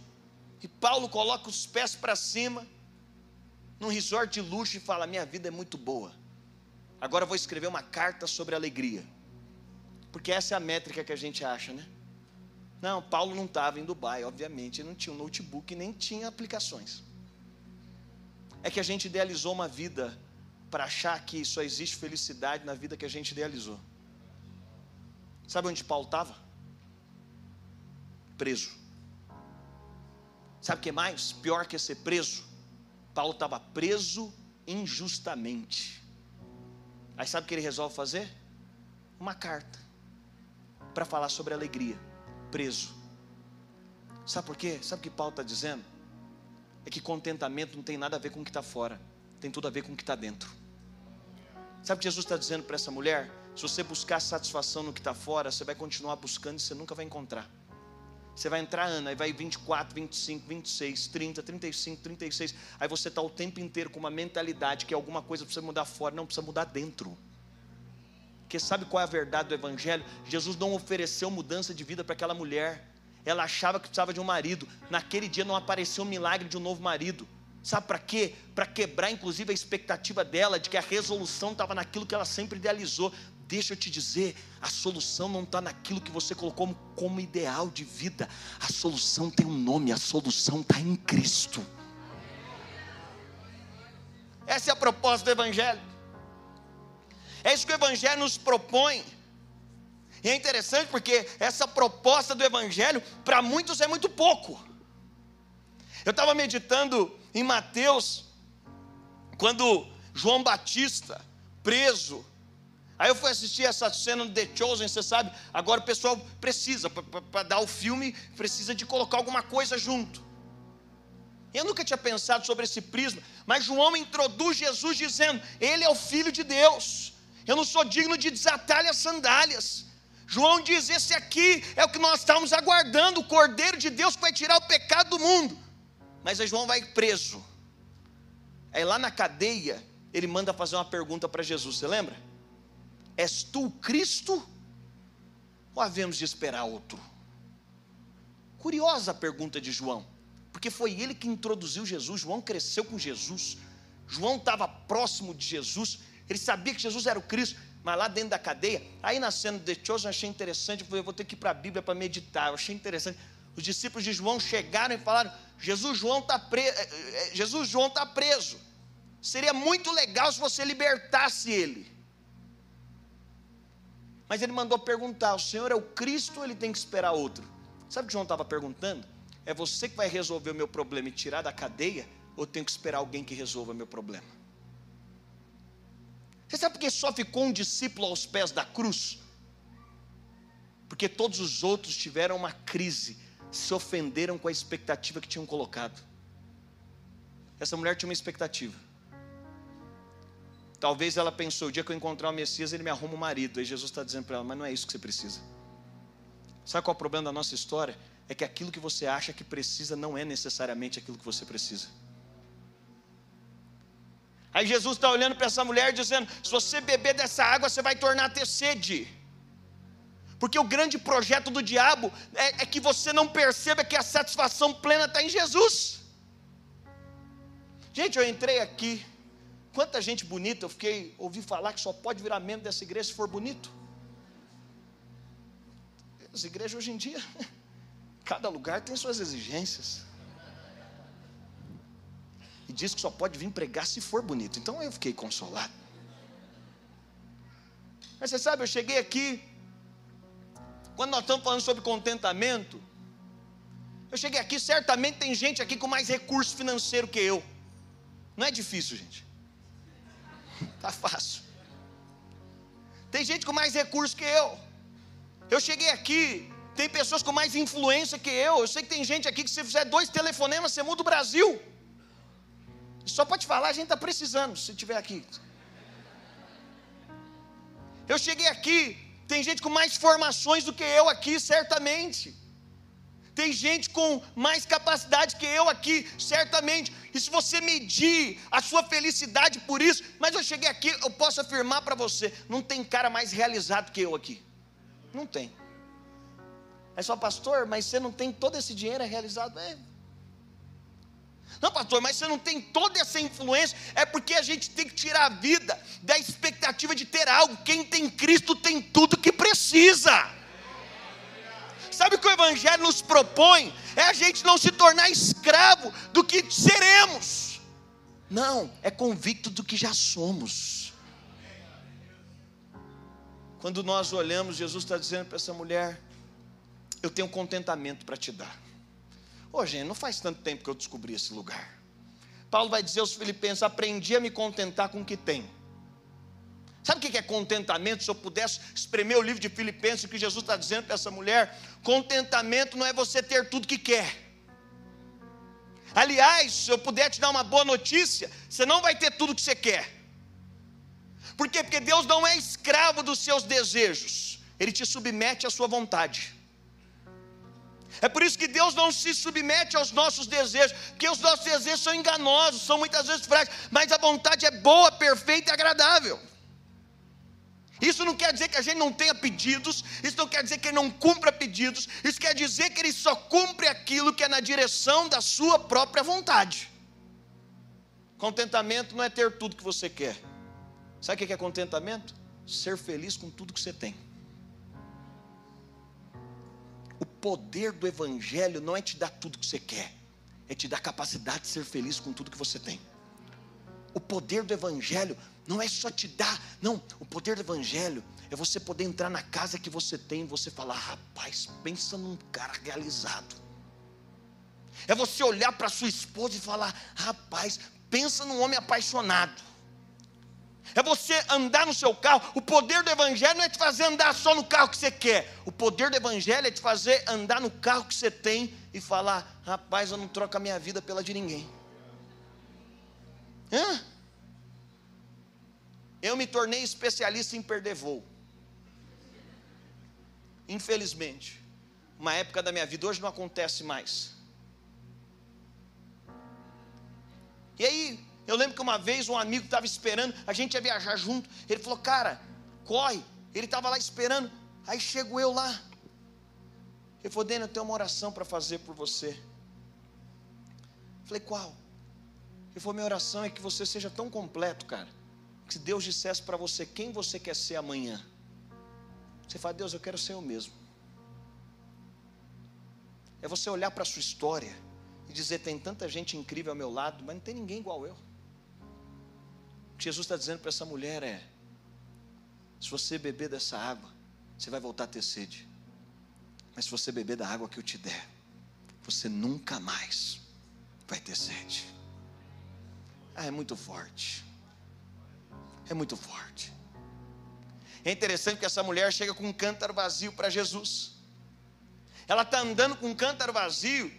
[SPEAKER 1] E Paulo coloca os pés para cima, num resort de luxo, e fala: Minha vida é muito boa. Agora vou escrever uma carta sobre alegria. Porque essa é a métrica que a gente acha, né? Não, Paulo não estava em Dubai, obviamente, ele não tinha um notebook nem tinha aplicações. É que a gente idealizou uma vida para achar que só existe felicidade na vida que a gente idealizou. Sabe onde Paulo estava? Preso. Sabe o que mais? Pior que ser preso. Paulo estava preso injustamente. Aí sabe o que ele resolve fazer? Uma carta para falar sobre alegria. Preso. Sabe por quê? Sabe o que Paulo está dizendo? É que contentamento não tem nada a ver com o que está fora, tem tudo a ver com o que está dentro. Sabe o que Jesus está dizendo para essa mulher? Se você buscar satisfação no que está fora, você vai continuar buscando e você nunca vai encontrar. Você vai entrar ano, aí vai 24, 25, 26, 30, 35, 36. Aí você está o tempo inteiro com uma mentalidade que alguma coisa precisa mudar fora, não precisa mudar dentro. Porque sabe qual é a verdade do Evangelho? Jesus não ofereceu mudança de vida para aquela mulher. Ela achava que precisava de um marido. Naquele dia não apareceu o milagre de um novo marido. Sabe para quê? Para quebrar, inclusive, a expectativa dela de que a resolução estava naquilo que ela sempre idealizou. Deixa eu te dizer, a solução não está naquilo que você colocou como, como ideal de vida. A solução tem um nome, a solução está em Cristo. Essa é a proposta do Evangelho. É isso que o Evangelho nos propõe. E é interessante porque essa proposta do Evangelho, para muitos, é muito pouco. Eu estava meditando em Mateus, quando João Batista, preso, aí eu fui assistir essa cena no The Chosen, você sabe, agora o pessoal precisa, para dar o filme, precisa de colocar alguma coisa junto. Eu nunca tinha pensado sobre esse prisma, mas João introduz Jesus dizendo: Ele é o Filho de Deus. Eu não sou digno de desatar-lhe as sandálias. João diz: Esse aqui é o que nós estamos aguardando, o Cordeiro de Deus que vai tirar o pecado do mundo. Mas João vai preso. Aí lá na cadeia, ele manda fazer uma pergunta para Jesus, você lembra? És tu o Cristo? Ou havemos de esperar outro? Curiosa a pergunta de João, porque foi ele que introduziu Jesus. João cresceu com Jesus, João estava próximo de Jesus, ele sabia que Jesus era o Cristo, mas lá dentro da cadeia, aí na cena de Chosen eu achei interessante, eu eu vou ter que ir para a Bíblia para meditar, eu achei interessante. Os discípulos de João chegaram e falaram: Jesus João está preso, eh, eh, Jesus João está preso. Seria muito legal se você libertasse ele. Mas ele mandou perguntar: o Senhor é o Cristo ou ele tem que esperar outro? Sabe o que João estava perguntando? É você que vai resolver o meu problema e tirar da cadeia, ou tenho que esperar alguém que resolva meu problema? Você sabe por que só ficou um discípulo aos pés da cruz? Porque todos os outros tiveram uma crise se ofenderam com a expectativa que tinham colocado. Essa mulher tinha uma expectativa. Talvez ela pensou: o dia que eu encontrar o Messias, ele me arruma um marido. Aí Jesus está dizendo para ela: mas não é isso que você precisa. Sabe qual é o problema da nossa história? É que aquilo que você acha que precisa não é necessariamente aquilo que você precisa. Aí Jesus está olhando para essa mulher dizendo: se você beber dessa água, você vai tornar a ter sede. Porque o grande projeto do diabo é, é que você não perceba que a satisfação plena está em Jesus. Gente, eu entrei aqui. Quanta gente bonita, eu fiquei, ouvi falar que só pode virar membro dessa igreja se for bonito. As igrejas hoje em dia, cada lugar tem suas exigências. E diz que só pode vir pregar se for bonito. Então eu fiquei consolado. Mas você sabe, eu cheguei aqui, quando nós estamos falando sobre contentamento, eu cheguei aqui, certamente tem gente aqui com mais recurso financeiro que eu. Não é difícil, gente. Tá fácil. Tem gente com mais recurso que eu. Eu cheguei aqui, tem pessoas com mais influência que eu. Eu sei que tem gente aqui que se fizer dois telefonemas, você muda o Brasil. Só pode falar, a gente está precisando, se tiver aqui. Eu cheguei aqui, tem gente com mais formações do que eu aqui, certamente. Tem gente com mais capacidade que eu aqui, certamente. E se você medir a sua felicidade por isso, mas eu cheguei aqui, eu posso afirmar para você: não tem cara mais realizado que eu aqui. Não tem. É só, pastor, mas você não tem todo esse dinheiro realizado? É. Não, pastor, mas você não tem toda essa influência. É porque a gente tem que tirar a vida da expectativa de ter algo. Quem tem Cristo tem tudo que precisa. Sabe o que o Evangelho nos propõe? É a gente não se tornar escravo do que seremos. Não, é convicto do que já somos. Quando nós olhamos, Jesus está dizendo para essa mulher: Eu tenho contentamento para te dar. Ô, gente, não faz tanto tempo que eu descobri esse lugar. Paulo vai dizer aos Filipenses: Aprendi a me contentar com o que tenho. Sabe o que é contentamento? Se eu pudesse espremer o livro de Filipenses, o que Jesus está dizendo para essa mulher: contentamento não é você ter tudo que quer. Aliás, se eu puder te dar uma boa notícia, você não vai ter tudo que você quer. Por quê? Porque Deus não é escravo dos seus desejos, Ele te submete à sua vontade. É por isso que Deus não se submete aos nossos desejos, porque os nossos desejos são enganosos, são muitas vezes frágeis, mas a vontade é boa, perfeita e agradável. Isso não quer dizer que a gente não tenha pedidos, isso não quer dizer que ele não cumpra pedidos, isso quer dizer que ele só cumpre aquilo que é na direção da sua própria vontade. Contentamento não é ter tudo que você quer. Sabe o que é contentamento? Ser feliz com tudo que você tem. Poder do Evangelho não é te dar tudo que você quer, é te dar capacidade de ser feliz com tudo que você tem. O poder do Evangelho não é só te dar, não. O poder do Evangelho é você poder entrar na casa que você tem e você falar: rapaz, pensa num cara realizado. É você olhar para sua esposa e falar: rapaz, pensa num homem apaixonado. É você andar no seu carro. O poder do Evangelho não é te fazer andar só no carro que você quer. O poder do Evangelho é te fazer andar no carro que você tem e falar: rapaz, eu não troco a minha vida pela de ninguém. Hã? Eu me tornei especialista em perder voo. Infelizmente, uma época da minha vida, hoje não acontece mais. E aí, eu lembro que uma vez um amigo estava esperando, a gente ia viajar junto. Ele falou, cara, corre. Ele estava lá esperando. Aí chego eu lá. Ele falou, Daniel, eu tenho uma oração para fazer por você. falei, qual? Ele falou: minha oração é que você seja tão completo, cara, que se Deus dissesse para você quem você quer ser amanhã, você fala: Deus, eu quero ser eu mesmo. É você olhar para a sua história e dizer: tem tanta gente incrível ao meu lado, mas não tem ninguém igual eu. Que Jesus está dizendo para essa mulher é: se você beber dessa água, você vai voltar a ter sede. Mas se você beber da água que eu te der, você nunca mais vai ter sede. Ah, é muito forte. É muito forte. É interessante que essa mulher chega com um cântaro vazio para Jesus. Ela está andando com um cântaro vazio.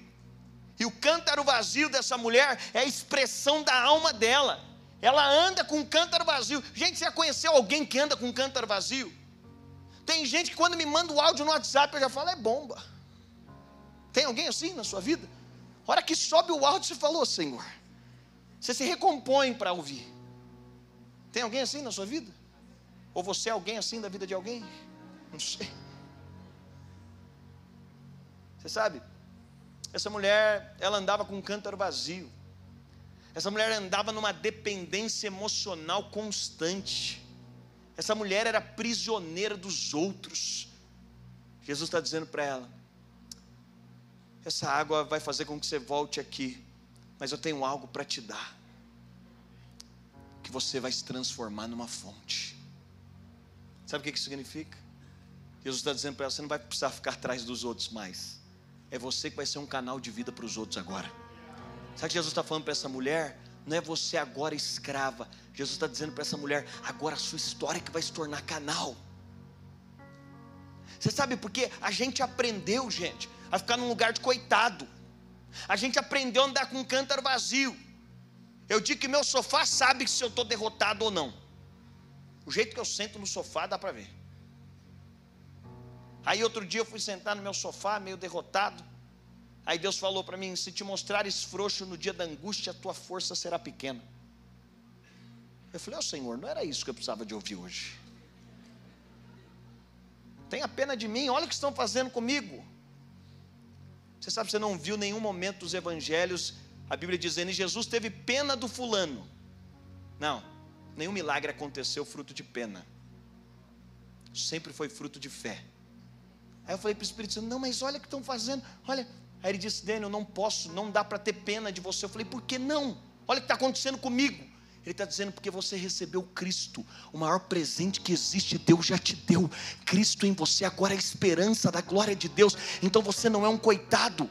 [SPEAKER 1] E o cântaro vazio dessa mulher é a expressão da alma dela. Ela anda com um cântaro vazio. Gente, você já conheceu alguém que anda com um cântaro vazio? Tem gente que quando me manda o áudio no WhatsApp, eu já falo, é bomba. Tem alguém assim na sua vida? A hora que sobe o áudio, você falou, Senhor, você se recompõe para ouvir. Tem alguém assim na sua vida? Ou você é alguém assim da vida de alguém? Não sei. Você sabe, essa mulher, ela andava com um cântaro vazio. Essa mulher andava numa dependência emocional constante. Essa mulher era prisioneira dos outros. Jesus está dizendo para ela: essa água vai fazer com que você volte aqui, mas eu tenho algo para te dar, que você vai se transformar numa fonte. Sabe o que isso significa? Jesus está dizendo para ela: você não vai precisar ficar atrás dos outros mais, é você que vai ser um canal de vida para os outros agora. Sabe que Jesus está falando para essa mulher? Não é você agora escrava. Jesus está dizendo para essa mulher: agora a sua história que vai se tornar canal. Você sabe por quê? A gente aprendeu, gente, a ficar num lugar de coitado. A gente aprendeu a andar com um cântaro vazio. Eu digo que meu sofá sabe se eu estou derrotado ou não. O jeito que eu sento no sofá dá para ver. Aí outro dia eu fui sentar no meu sofá, meio derrotado. Aí Deus falou para mim: se te mostrares frouxo no dia da angústia, a tua força será pequena. Eu falei: Ó oh, Senhor, não era isso que eu precisava de ouvir hoje. Tenha pena de mim, olha o que estão fazendo comigo. Você sabe, você não viu nenhum momento dos evangelhos a Bíblia dizendo: e Jesus teve pena do fulano. Não, nenhum milagre aconteceu fruto de pena. Sempre foi fruto de fé. Aí eu falei para o Espírito Santo: não, mas olha o que estão fazendo. Olha. Aí ele disse: Daniel, não posso, não dá para ter pena de você. Eu falei: por que não? Olha o que está acontecendo comigo. Ele está dizendo porque você recebeu Cristo, o maior presente que existe, Deus já te deu. Cristo em você agora é a esperança da glória de Deus. Então você não é um coitado.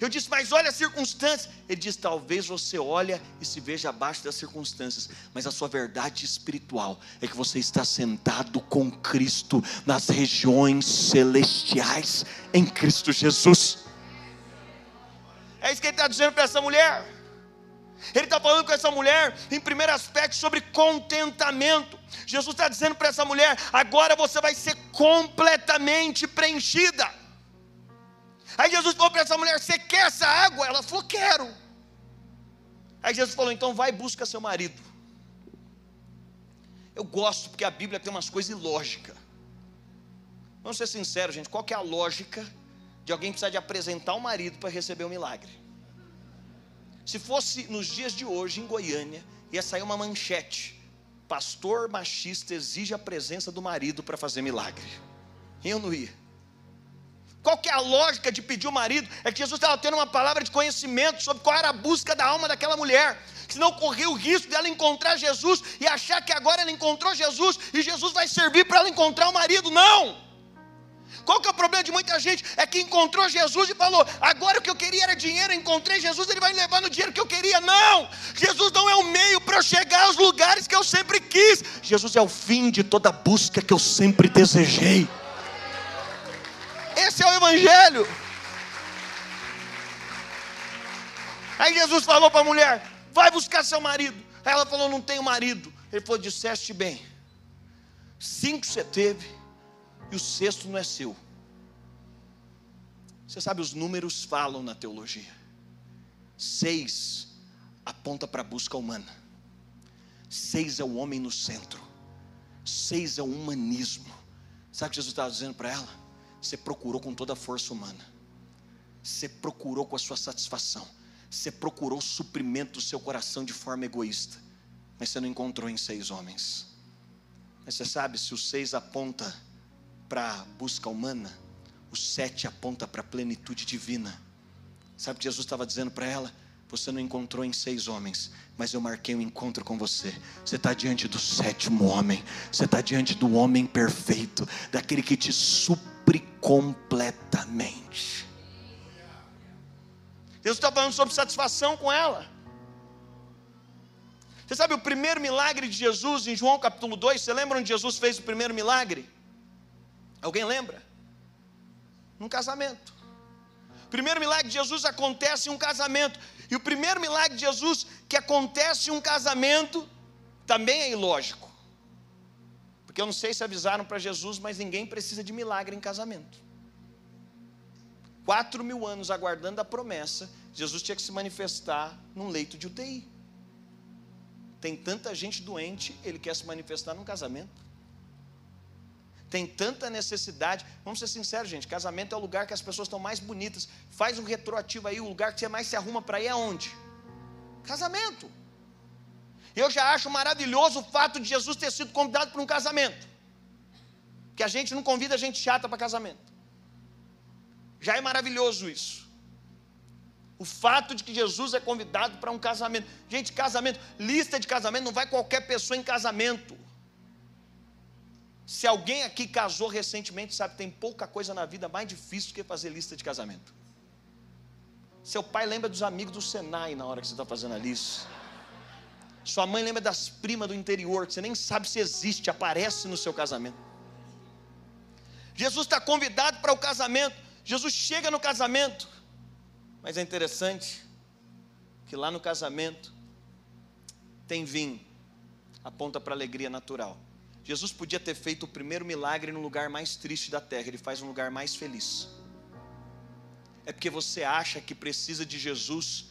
[SPEAKER 1] Eu disse, mas olha as circunstâncias. Ele diz: talvez você olha e se veja abaixo das circunstâncias, mas a sua verdade espiritual é que você está sentado com Cristo nas regiões celestiais em Cristo Jesus. É isso que ele está dizendo para essa mulher. Ele está falando com essa mulher, em primeiro aspecto, sobre contentamento. Jesus está dizendo para essa mulher: agora você vai ser completamente preenchida. Aí Jesus falou para essa mulher: Aí Jesus falou: Então vai e busca seu marido. Eu gosto porque a Bíblia tem umas coisas ilógicas. Vamos ser sinceros, gente: qual é a lógica de alguém precisar de apresentar o um marido para receber o um milagre? Se fosse nos dias de hoje, em Goiânia, ia sair uma manchete: Pastor machista exige a presença do marido para fazer milagre. Eu não ia. Qual que é a lógica de pedir o marido? É que Jesus estava tendo uma palavra de conhecimento sobre qual era a busca da alma daquela mulher. Senão corria o risco dela encontrar Jesus e achar que agora ela encontrou Jesus e Jesus vai servir para ela encontrar o marido. Não! Qual que é o problema de muita gente? É que encontrou Jesus e falou: agora o que eu queria era dinheiro, encontrei Jesus, ele vai me levar no dinheiro que eu queria. Não! Jesus não é o meio para eu chegar aos lugares que eu sempre quis. Jesus é o fim de toda busca que eu sempre desejei. Esse é o Evangelho. Aí Jesus falou para a mulher: vai buscar seu marido. Aí ela falou: não tenho marido. Ele falou: disseste bem. Cinco você teve e o sexto não é seu. Você sabe, os números falam na teologia. Seis aponta para a busca humana. Seis é o homem no centro. Seis é o humanismo. Sabe o que Jesus estava dizendo para ela? Você procurou com toda a força humana. Você procurou com a sua satisfação. Você procurou suprimento do seu coração de forma egoísta. Mas você não encontrou em seis homens. Mas você sabe, se os seis aponta para a busca humana, o sete aponta para a plenitude divina. Sabe o que Jesus estava dizendo para ela? Você não encontrou em seis homens, mas eu marquei um encontro com você. Você está diante do sétimo homem, você está diante do homem perfeito, daquele que te completamente. Jesus está falando sobre satisfação com ela. Você sabe o primeiro milagre de Jesus em João capítulo 2? Você lembra onde Jesus fez o primeiro milagre? Alguém lembra? Num casamento. O primeiro milagre de Jesus acontece em um casamento. E o primeiro milagre de Jesus que acontece em um casamento também é ilógico. Porque eu não sei se avisaram para Jesus, mas ninguém precisa de milagre em casamento. Quatro mil anos aguardando a promessa, Jesus tinha que se manifestar num leito de UTI. Tem tanta gente doente, ele quer se manifestar num casamento tem tanta necessidade. Vamos ser sinceros, gente: casamento é o lugar que as pessoas estão mais bonitas. Faz um retroativo aí, o lugar que você mais se arruma para ir é onde? Casamento. Eu já acho maravilhoso o fato de Jesus ter sido convidado para um casamento. Que a gente não convida gente chata para casamento. Já é maravilhoso isso. O fato de que Jesus é convidado para um casamento. Gente, casamento, lista de casamento, não vai qualquer pessoa em casamento. Se alguém aqui casou recentemente, sabe, tem pouca coisa na vida mais difícil do que fazer lista de casamento. Seu pai lembra dos amigos do Senai na hora que você está fazendo a lista. Sua mãe lembra das primas do interior, que você nem sabe se existe, aparece no seu casamento. Jesus está convidado para o casamento. Jesus chega no casamento. Mas é interessante que lá no casamento tem vinho, aponta para a alegria natural. Jesus podia ter feito o primeiro milagre no lugar mais triste da terra, ele faz um lugar mais feliz. É porque você acha que precisa de Jesus,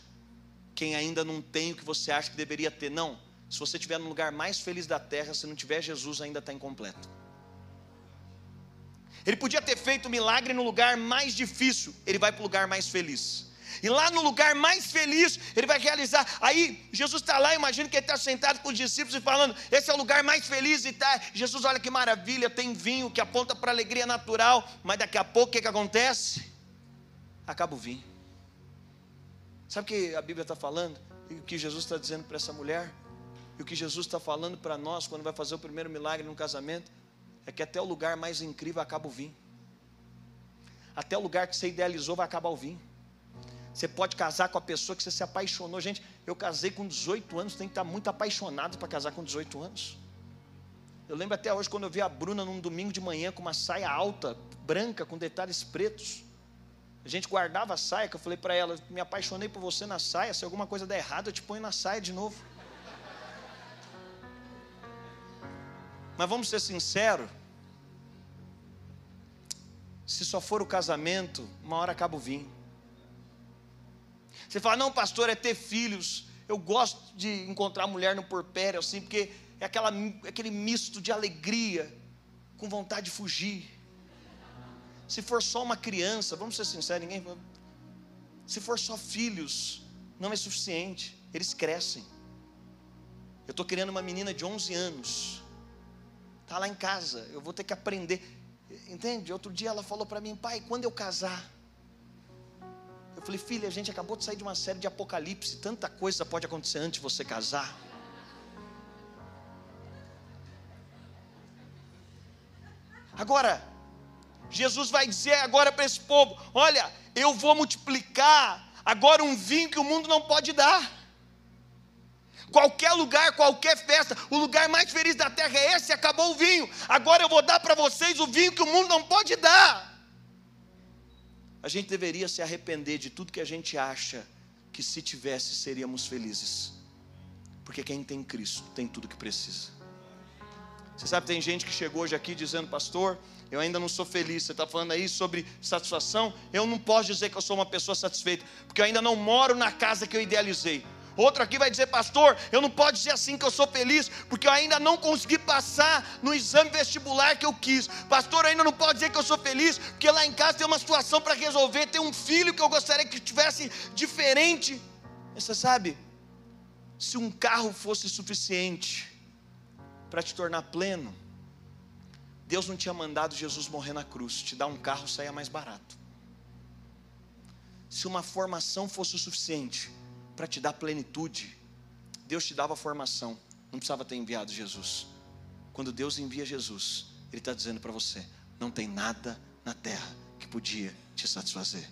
[SPEAKER 1] quem ainda não tem o que você acha que deveria ter. Não, se você estiver no lugar mais feliz da terra, se não tiver Jesus, ainda está incompleto. Ele podia ter feito o milagre no lugar mais difícil, ele vai para o lugar mais feliz. E lá no lugar mais feliz, ele vai realizar. Aí Jesus está lá, imagina que ele está sentado com os discípulos e falando: Esse é o lugar mais feliz. E tá. Jesus, olha que maravilha, tem vinho que aponta para a alegria natural. Mas daqui a pouco o que, que acontece? Acaba o vinho. Sabe o que a Bíblia está falando? E o que Jesus está dizendo para essa mulher? E o que Jesus está falando para nós quando vai fazer o primeiro milagre no casamento? É que até o lugar mais incrível acaba o vinho. Até o lugar que você idealizou vai acabar o vinho. Você pode casar com a pessoa que você se apaixonou. Gente, eu casei com 18 anos, tem que estar muito apaixonado para casar com 18 anos. Eu lembro até hoje quando eu vi a Bruna num domingo de manhã com uma saia alta, branca, com detalhes pretos. A gente guardava a saia, que eu falei para ela, me apaixonei por você na saia, se alguma coisa der errado, eu te ponho na saia de novo. Mas vamos ser sinceros, se só for o casamento, uma hora acaba o vinho. Você fala, não, pastor, é ter filhos. Eu gosto de encontrar mulher no porpério, assim, porque é aquela, aquele misto de alegria com vontade de fugir. Se for só uma criança, vamos ser sinceros, ninguém. Se for só filhos, não é suficiente. Eles crescem. Eu estou querendo uma menina de 11 anos. Está lá em casa. Eu vou ter que aprender. Entende? Outro dia ela falou para mim, pai, quando eu casar, eu falei, filha, a gente acabou de sair de uma série de apocalipse, tanta coisa pode acontecer antes de você casar. Agora, Jesus vai dizer agora para esse povo: olha, eu vou multiplicar agora um vinho que o mundo não pode dar. Qualquer lugar, qualquer festa, o lugar mais feliz da terra é esse, acabou o vinho. Agora eu vou dar para vocês o vinho que o mundo não pode dar a gente deveria se arrepender de tudo que a gente acha que se tivesse seríamos felizes. Porque quem tem Cristo tem tudo que precisa. Você sabe, tem gente que chegou hoje aqui dizendo, pastor, eu ainda não sou feliz. Você está falando aí sobre satisfação? Eu não posso dizer que eu sou uma pessoa satisfeita, porque eu ainda não moro na casa que eu idealizei. Outro aqui vai dizer, pastor, eu não posso dizer assim que eu sou feliz, porque eu ainda não consegui passar no exame vestibular que eu quis. Pastor, eu ainda não posso dizer que eu sou feliz, porque lá em casa tem uma situação para resolver, tem um filho que eu gostaria que tivesse diferente. você sabe, se um carro fosse suficiente para te tornar pleno, Deus não tinha mandado Jesus morrer na cruz, te dar um carro saia mais barato. Se uma formação fosse o suficiente, para te dar plenitude. Deus te dava formação, não precisava ter enviado Jesus. Quando Deus envia Jesus, Ele está dizendo para você: não tem nada na terra que podia te satisfazer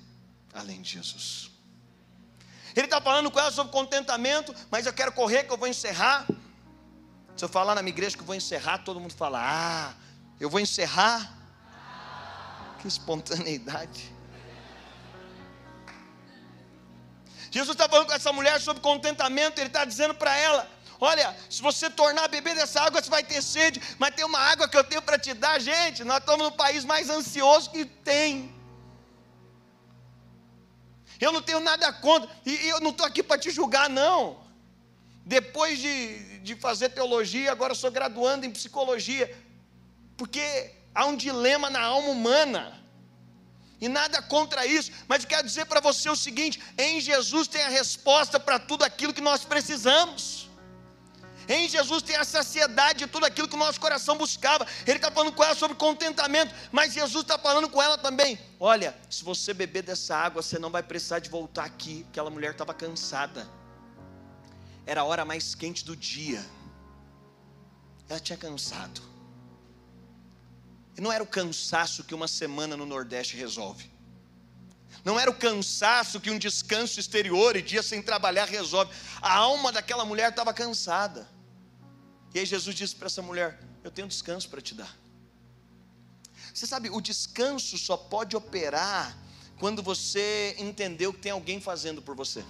[SPEAKER 1] além de Jesus. Ele está falando com ela sobre contentamento, mas eu quero correr que eu vou encerrar. Se eu falar na minha igreja que eu vou encerrar, todo mundo fala: Ah, eu vou encerrar. Que espontaneidade. Jesus está falando com essa mulher sobre contentamento, ele está dizendo para ela: Olha, se você tornar a beber dessa água, você vai ter sede, mas tem uma água que eu tenho para te dar, gente. Nós estamos no país mais ansioso que tem. Eu não tenho nada contra, e eu não estou aqui para te julgar, não. Depois de, de fazer teologia, agora sou graduando em psicologia, porque há um dilema na alma humana. E nada contra isso, mas eu quero dizer para você o seguinte: em Jesus tem a resposta para tudo aquilo que nós precisamos. Em Jesus tem a saciedade de tudo aquilo que o nosso coração buscava. Ele está falando com ela sobre contentamento, mas Jesus está falando com ela também. Olha, se você beber dessa água, você não vai precisar de voltar aqui. Aquela mulher estava cansada. Era a hora mais quente do dia. Ela tinha cansado. Não era o cansaço que uma semana no Nordeste resolve. Não era o cansaço que um descanso exterior e dia sem trabalhar resolve. A alma daquela mulher estava cansada. E aí Jesus disse para essa mulher: Eu tenho descanso para te dar. Você sabe, o descanso só pode operar quando você entendeu que tem alguém fazendo por você.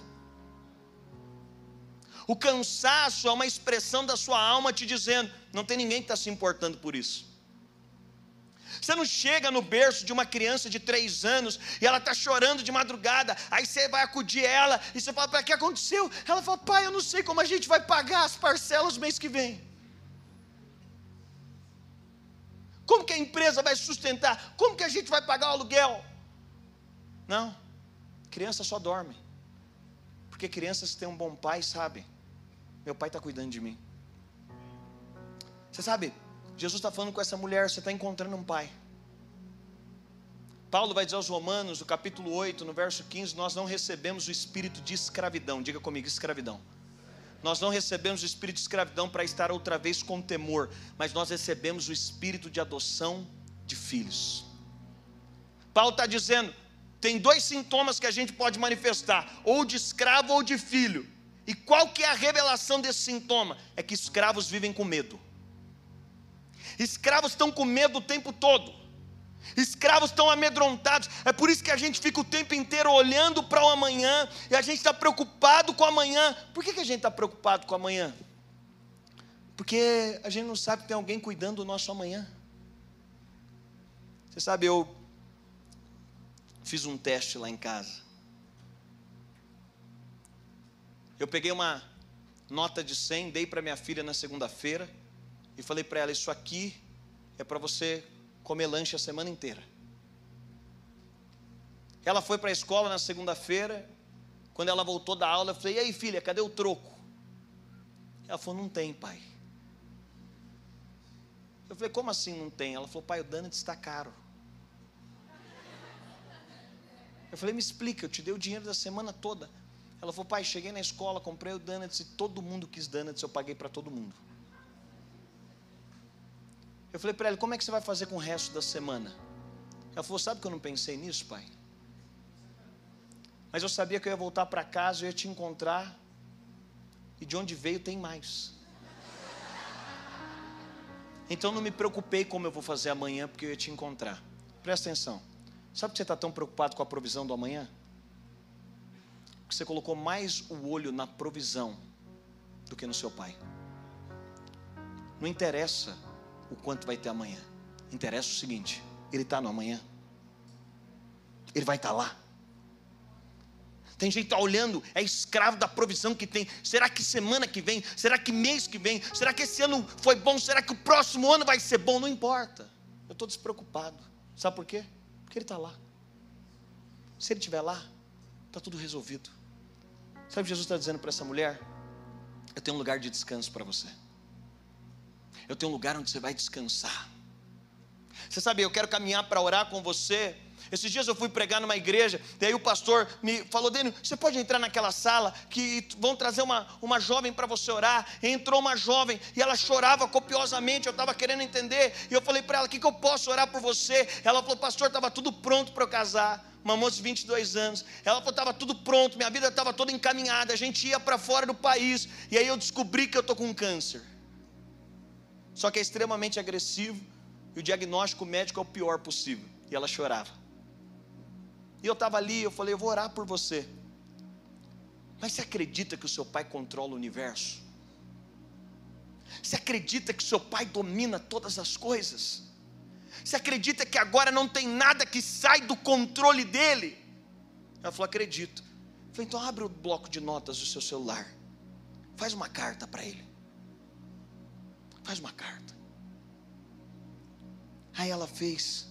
[SPEAKER 1] O cansaço é uma expressão da sua alma te dizendo: não tem ninguém que está se importando por isso. Você não chega no berço de uma criança de três anos e ela está chorando de madrugada, aí você vai acudir ela e você fala: para que aconteceu? Ela fala: pai, eu não sei como a gente vai pagar as parcelas mês que vem. Como que a empresa vai sustentar? Como que a gente vai pagar o aluguel? Não, criança só dorme. Porque crianças têm um bom pai sabem. Meu pai está cuidando de mim. Você sabe, Jesus está falando com essa mulher, você está encontrando um pai. Paulo vai dizer aos Romanos, no capítulo 8, no verso 15: Nós não recebemos o espírito de escravidão. Diga comigo, escravidão nós não recebemos o espírito de escravidão para estar outra vez com temor, mas nós recebemos o espírito de adoção de filhos. Paulo está dizendo: tem dois sintomas que a gente pode manifestar, ou de escravo ou de filho. E qual que é a revelação desse sintoma? É que escravos vivem com medo. Escravos estão com medo o tempo todo. Escravos estão amedrontados. É por isso que a gente fica o tempo inteiro olhando para o amanhã e a gente está preocupado com o amanhã. Por que, que a gente está preocupado com o amanhã? Porque a gente não sabe que tem alguém cuidando do nosso amanhã. Você sabe, eu fiz um teste lá em casa. Eu peguei uma nota de 100, dei para minha filha na segunda-feira e falei para ela: Isso aqui é para você comer lanche a semana inteira. Ela foi para a escola na segunda-feira. Quando ela voltou da aula, eu falei: E aí, filha, cadê o troco? Ela falou: Não tem, pai. Eu falei: Como assim não tem? Ela falou: Pai, o donut está caro. Eu falei: Me explica, eu te dei o dinheiro da semana toda. Ela falou: Pai, cheguei na escola, comprei o donuts e todo mundo quis donuts, eu paguei para todo mundo. Eu falei para ela: Como é que você vai fazer com o resto da semana? Ela falou: Sabe que eu não pensei nisso, pai? Mas eu sabia que eu ia voltar para casa, eu ia te encontrar, e de onde veio tem mais. Então não me preocupei como eu vou fazer amanhã, porque eu ia te encontrar. Presta atenção. Sabe que você está tão preocupado com a provisão do amanhã? Porque você colocou mais o olho na provisão do que no seu pai. Não interessa o quanto vai ter amanhã. Interessa o seguinte: ele está no amanhã. Ele vai estar tá lá. Tem gente que está olhando, é escravo da provisão que tem. Será que semana que vem? Será que mês que vem? Será que esse ano foi bom? Será que o próximo ano vai ser bom? Não importa. Eu estou despreocupado. Sabe por quê? Porque ele está lá. Se ele estiver lá, está tudo resolvido. Sabe o que Jesus está dizendo para essa mulher? Eu tenho um lugar de descanso para você. Eu tenho um lugar onde você vai descansar. Você sabe, eu quero caminhar para orar com você. Esses dias eu fui pregar numa igreja, daí o pastor me falou, Dênio, você pode entrar naquela sala que vão trazer uma, uma jovem para você orar. E entrou uma jovem e ela chorava copiosamente, eu estava querendo entender. E eu falei para ela, o que, que eu posso orar por você? Ela falou, pastor, estava tudo pronto para eu casar uma moça de 22 anos. Ela falou: estava tudo pronto, minha vida estava toda encaminhada, a gente ia para fora do país. E aí eu descobri que eu estou com câncer só que é extremamente agressivo e o diagnóstico médico é o pior possível. E ela chorava. E eu estava ali, eu falei, eu vou orar por você. Mas você acredita que o seu pai controla o universo? Você acredita que o seu pai domina todas as coisas? Você acredita que agora não tem nada que sai do controle dele? Ela falou: acredito. Eu falei, então abre o bloco de notas do seu celular. Faz uma carta para ele. Faz uma carta. Aí ela fez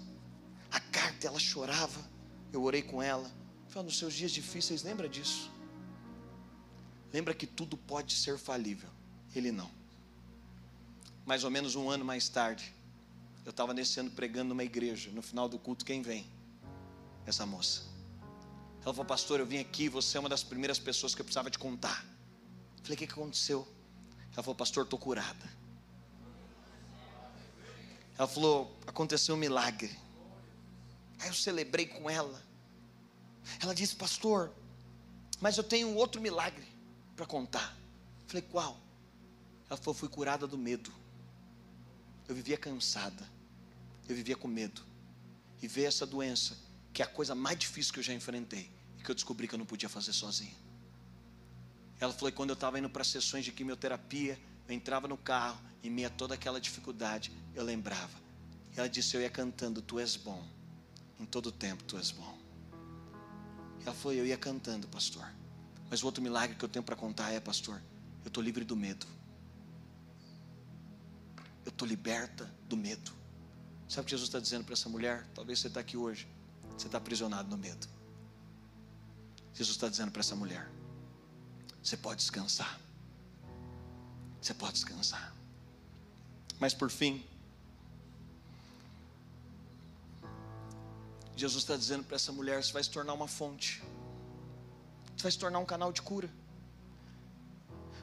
[SPEAKER 1] a carta, ela chorava. Eu orei com ela. Falei, nos seus dias difíceis, lembra disso. Lembra que tudo pode ser falível. Ele não. Mais ou menos um ano mais tarde, eu estava nesse ano pregando numa igreja. No final do culto, quem vem? Essa moça. Ela falou, pastor, eu vim aqui, você é uma das primeiras pessoas que eu precisava te contar. Falei, o que, que aconteceu? Ela falou, pastor, estou curada. Ela falou, aconteceu um milagre. Aí eu celebrei com ela. Ela disse, pastor, mas eu tenho outro milagre para contar. Falei, qual? Ela falou, fui curada do medo. Eu vivia cansada. Eu vivia com medo. E veio essa doença, que é a coisa mais difícil que eu já enfrentei. E que eu descobri que eu não podia fazer sozinha. Ela falou quando eu estava indo para sessões de quimioterapia, eu entrava no carro, e meia toda aquela dificuldade, eu lembrava. Ela disse: Eu ia cantando, Tu és bom, em todo tempo Tu és bom. Ela falou: Eu ia cantando, pastor. Mas o outro milagre que eu tenho para contar é, pastor, eu estou livre do medo. Eu estou liberta do medo. Sabe o que Jesus está dizendo para essa mulher? Talvez você está aqui hoje, você está aprisionado no medo. Jesus está dizendo para essa mulher: você pode descansar. Você pode descansar. Mas por fim, Jesus está dizendo para essa mulher: você vai se tornar uma fonte, você vai se tornar um canal de cura.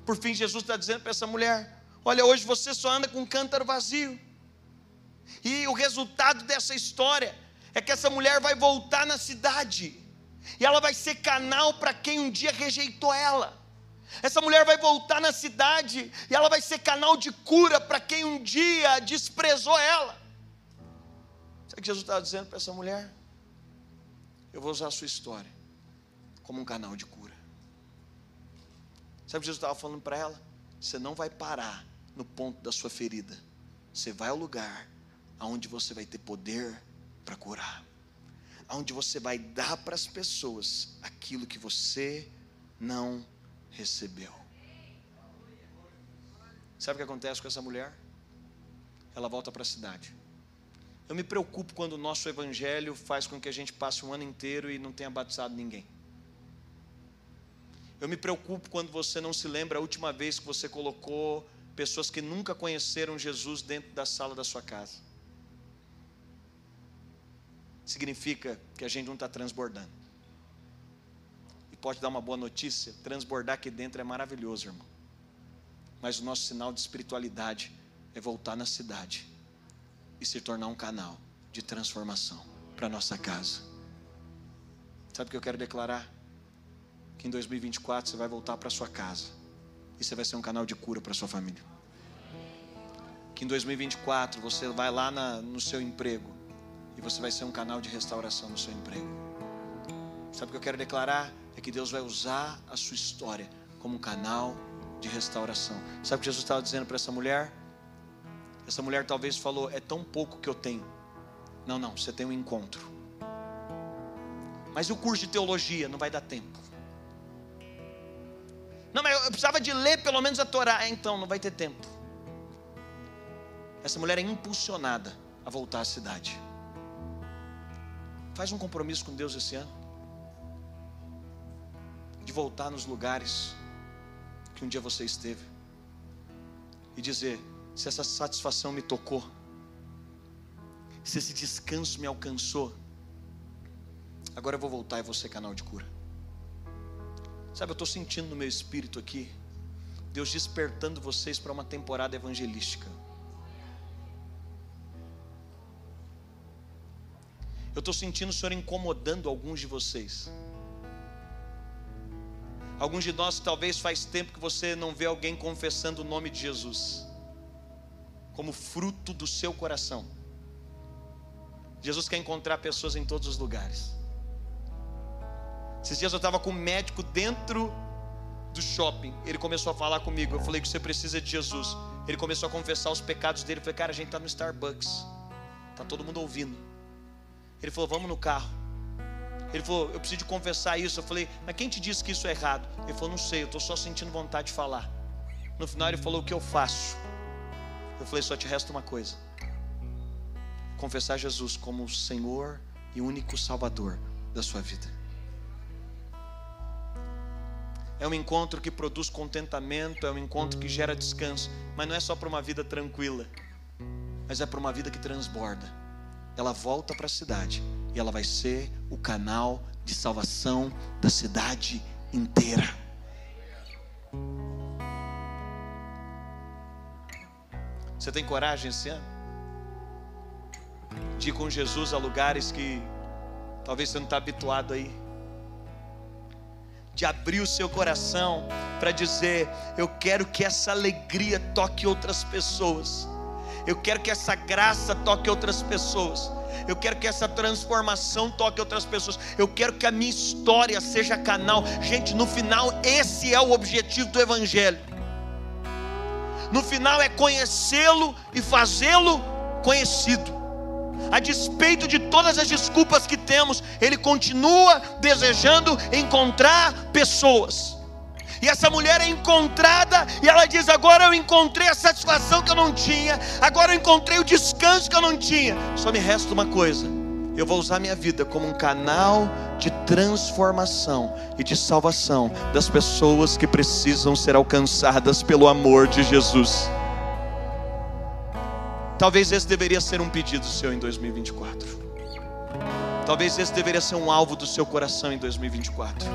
[SPEAKER 1] Por fim, Jesus está dizendo para essa mulher: olha, hoje você só anda com um cântaro vazio. E o resultado dessa história é que essa mulher vai voltar na cidade, e ela vai ser canal para quem um dia rejeitou ela. Essa mulher vai voltar na cidade e ela vai ser canal de cura para quem um dia desprezou ela. Sabe o que Jesus está dizendo para essa mulher? Eu vou usar a sua história como um canal de cura. Sabe o que Jesus estava falando para ela? Você não vai parar no ponto da sua ferida. Você vai ao lugar aonde você vai ter poder para curar. Aonde você vai dar para as pessoas aquilo que você não recebeu. Sabe o que acontece com essa mulher? Ela volta para a cidade. Eu me preocupo quando o nosso evangelho faz com que a gente passe um ano inteiro e não tenha batizado ninguém. Eu me preocupo quando você não se lembra a última vez que você colocou pessoas que nunca conheceram Jesus dentro da sala da sua casa. Significa que a gente não está transbordando pode dar uma boa notícia, transbordar aqui dentro é maravilhoso, irmão. Mas o nosso sinal de espiritualidade é voltar na cidade e se tornar um canal de transformação para nossa casa. Sabe o que eu quero declarar? Que em 2024 você vai voltar para sua casa e você vai ser um canal de cura para sua família. Que em 2024 você vai lá na, no seu emprego e você vai ser um canal de restauração no seu emprego. Sabe o que eu quero declarar? é que Deus vai usar a sua história como um canal de restauração. Sabe o que Jesus estava dizendo para essa mulher? Essa mulher talvez falou: É tão pouco que eu tenho. Não, não, você tem um encontro. Mas o curso de teologia não vai dar tempo. Não, mas eu precisava de ler pelo menos a Torá. É, então, não vai ter tempo. Essa mulher é impulsionada a voltar à cidade. Faz um compromisso com Deus esse ano de voltar nos lugares que um dia você esteve e dizer: se essa satisfação me tocou, se esse descanso me alcançou, agora eu vou voltar e vou ser canal de cura. Sabe, eu estou sentindo no meu espírito aqui, Deus despertando vocês para uma temporada evangelística. Eu estou sentindo o Senhor incomodando alguns de vocês. Alguns de nós talvez faz tempo que você não vê alguém confessando o nome de Jesus como fruto do seu coração. Jesus quer encontrar pessoas em todos os lugares. Esses dias eu estava com um médico dentro do shopping. Ele começou a falar comigo. Eu falei que você precisa de Jesus. Ele começou a confessar os pecados dele. Eu falei, cara, a gente está no Starbucks. Está todo mundo ouvindo. Ele falou, vamos no carro. Ele falou, eu preciso de confessar isso. Eu falei, mas quem te disse que isso é errado? Ele falou, não sei, eu estou só sentindo vontade de falar. No final ele falou, o que eu faço? Eu falei, só te resta uma coisa: confessar Jesus como o Senhor e único Salvador da sua vida. É um encontro que produz contentamento, é um encontro que gera descanso, mas não é só para uma vida tranquila, mas é para uma vida que transborda. Ela volta para a cidade e ela vai ser o canal de salvação da cidade inteira. Você tem coragem esse ano? De ir com Jesus a lugares que talvez você não está habituado aí de abrir o seu coração para dizer: Eu quero que essa alegria toque outras pessoas, eu quero que essa graça toque outras pessoas, eu quero que essa transformação toque outras pessoas, eu quero que a minha história seja canal. Gente, no final, esse é o objetivo do Evangelho. No final é conhecê-lo e fazê-lo conhecido a despeito de todas as desculpas que temos, ele continua desejando encontrar pessoas. E essa mulher é encontrada e ela diz: Agora eu encontrei a satisfação que eu não tinha, agora eu encontrei o descanso que eu não tinha. Só me resta uma coisa: eu vou usar minha vida como um canal de transformação e de salvação das pessoas que precisam ser alcançadas pelo amor de Jesus. Talvez esse deveria ser um pedido seu em 2024. Talvez esse deveria ser um alvo do seu coração em 2024.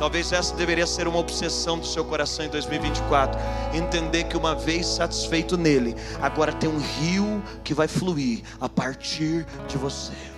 [SPEAKER 1] Talvez essa deveria ser uma obsessão do seu coração em 2024. Entender que uma vez satisfeito nele, agora tem um rio que vai fluir a partir de você.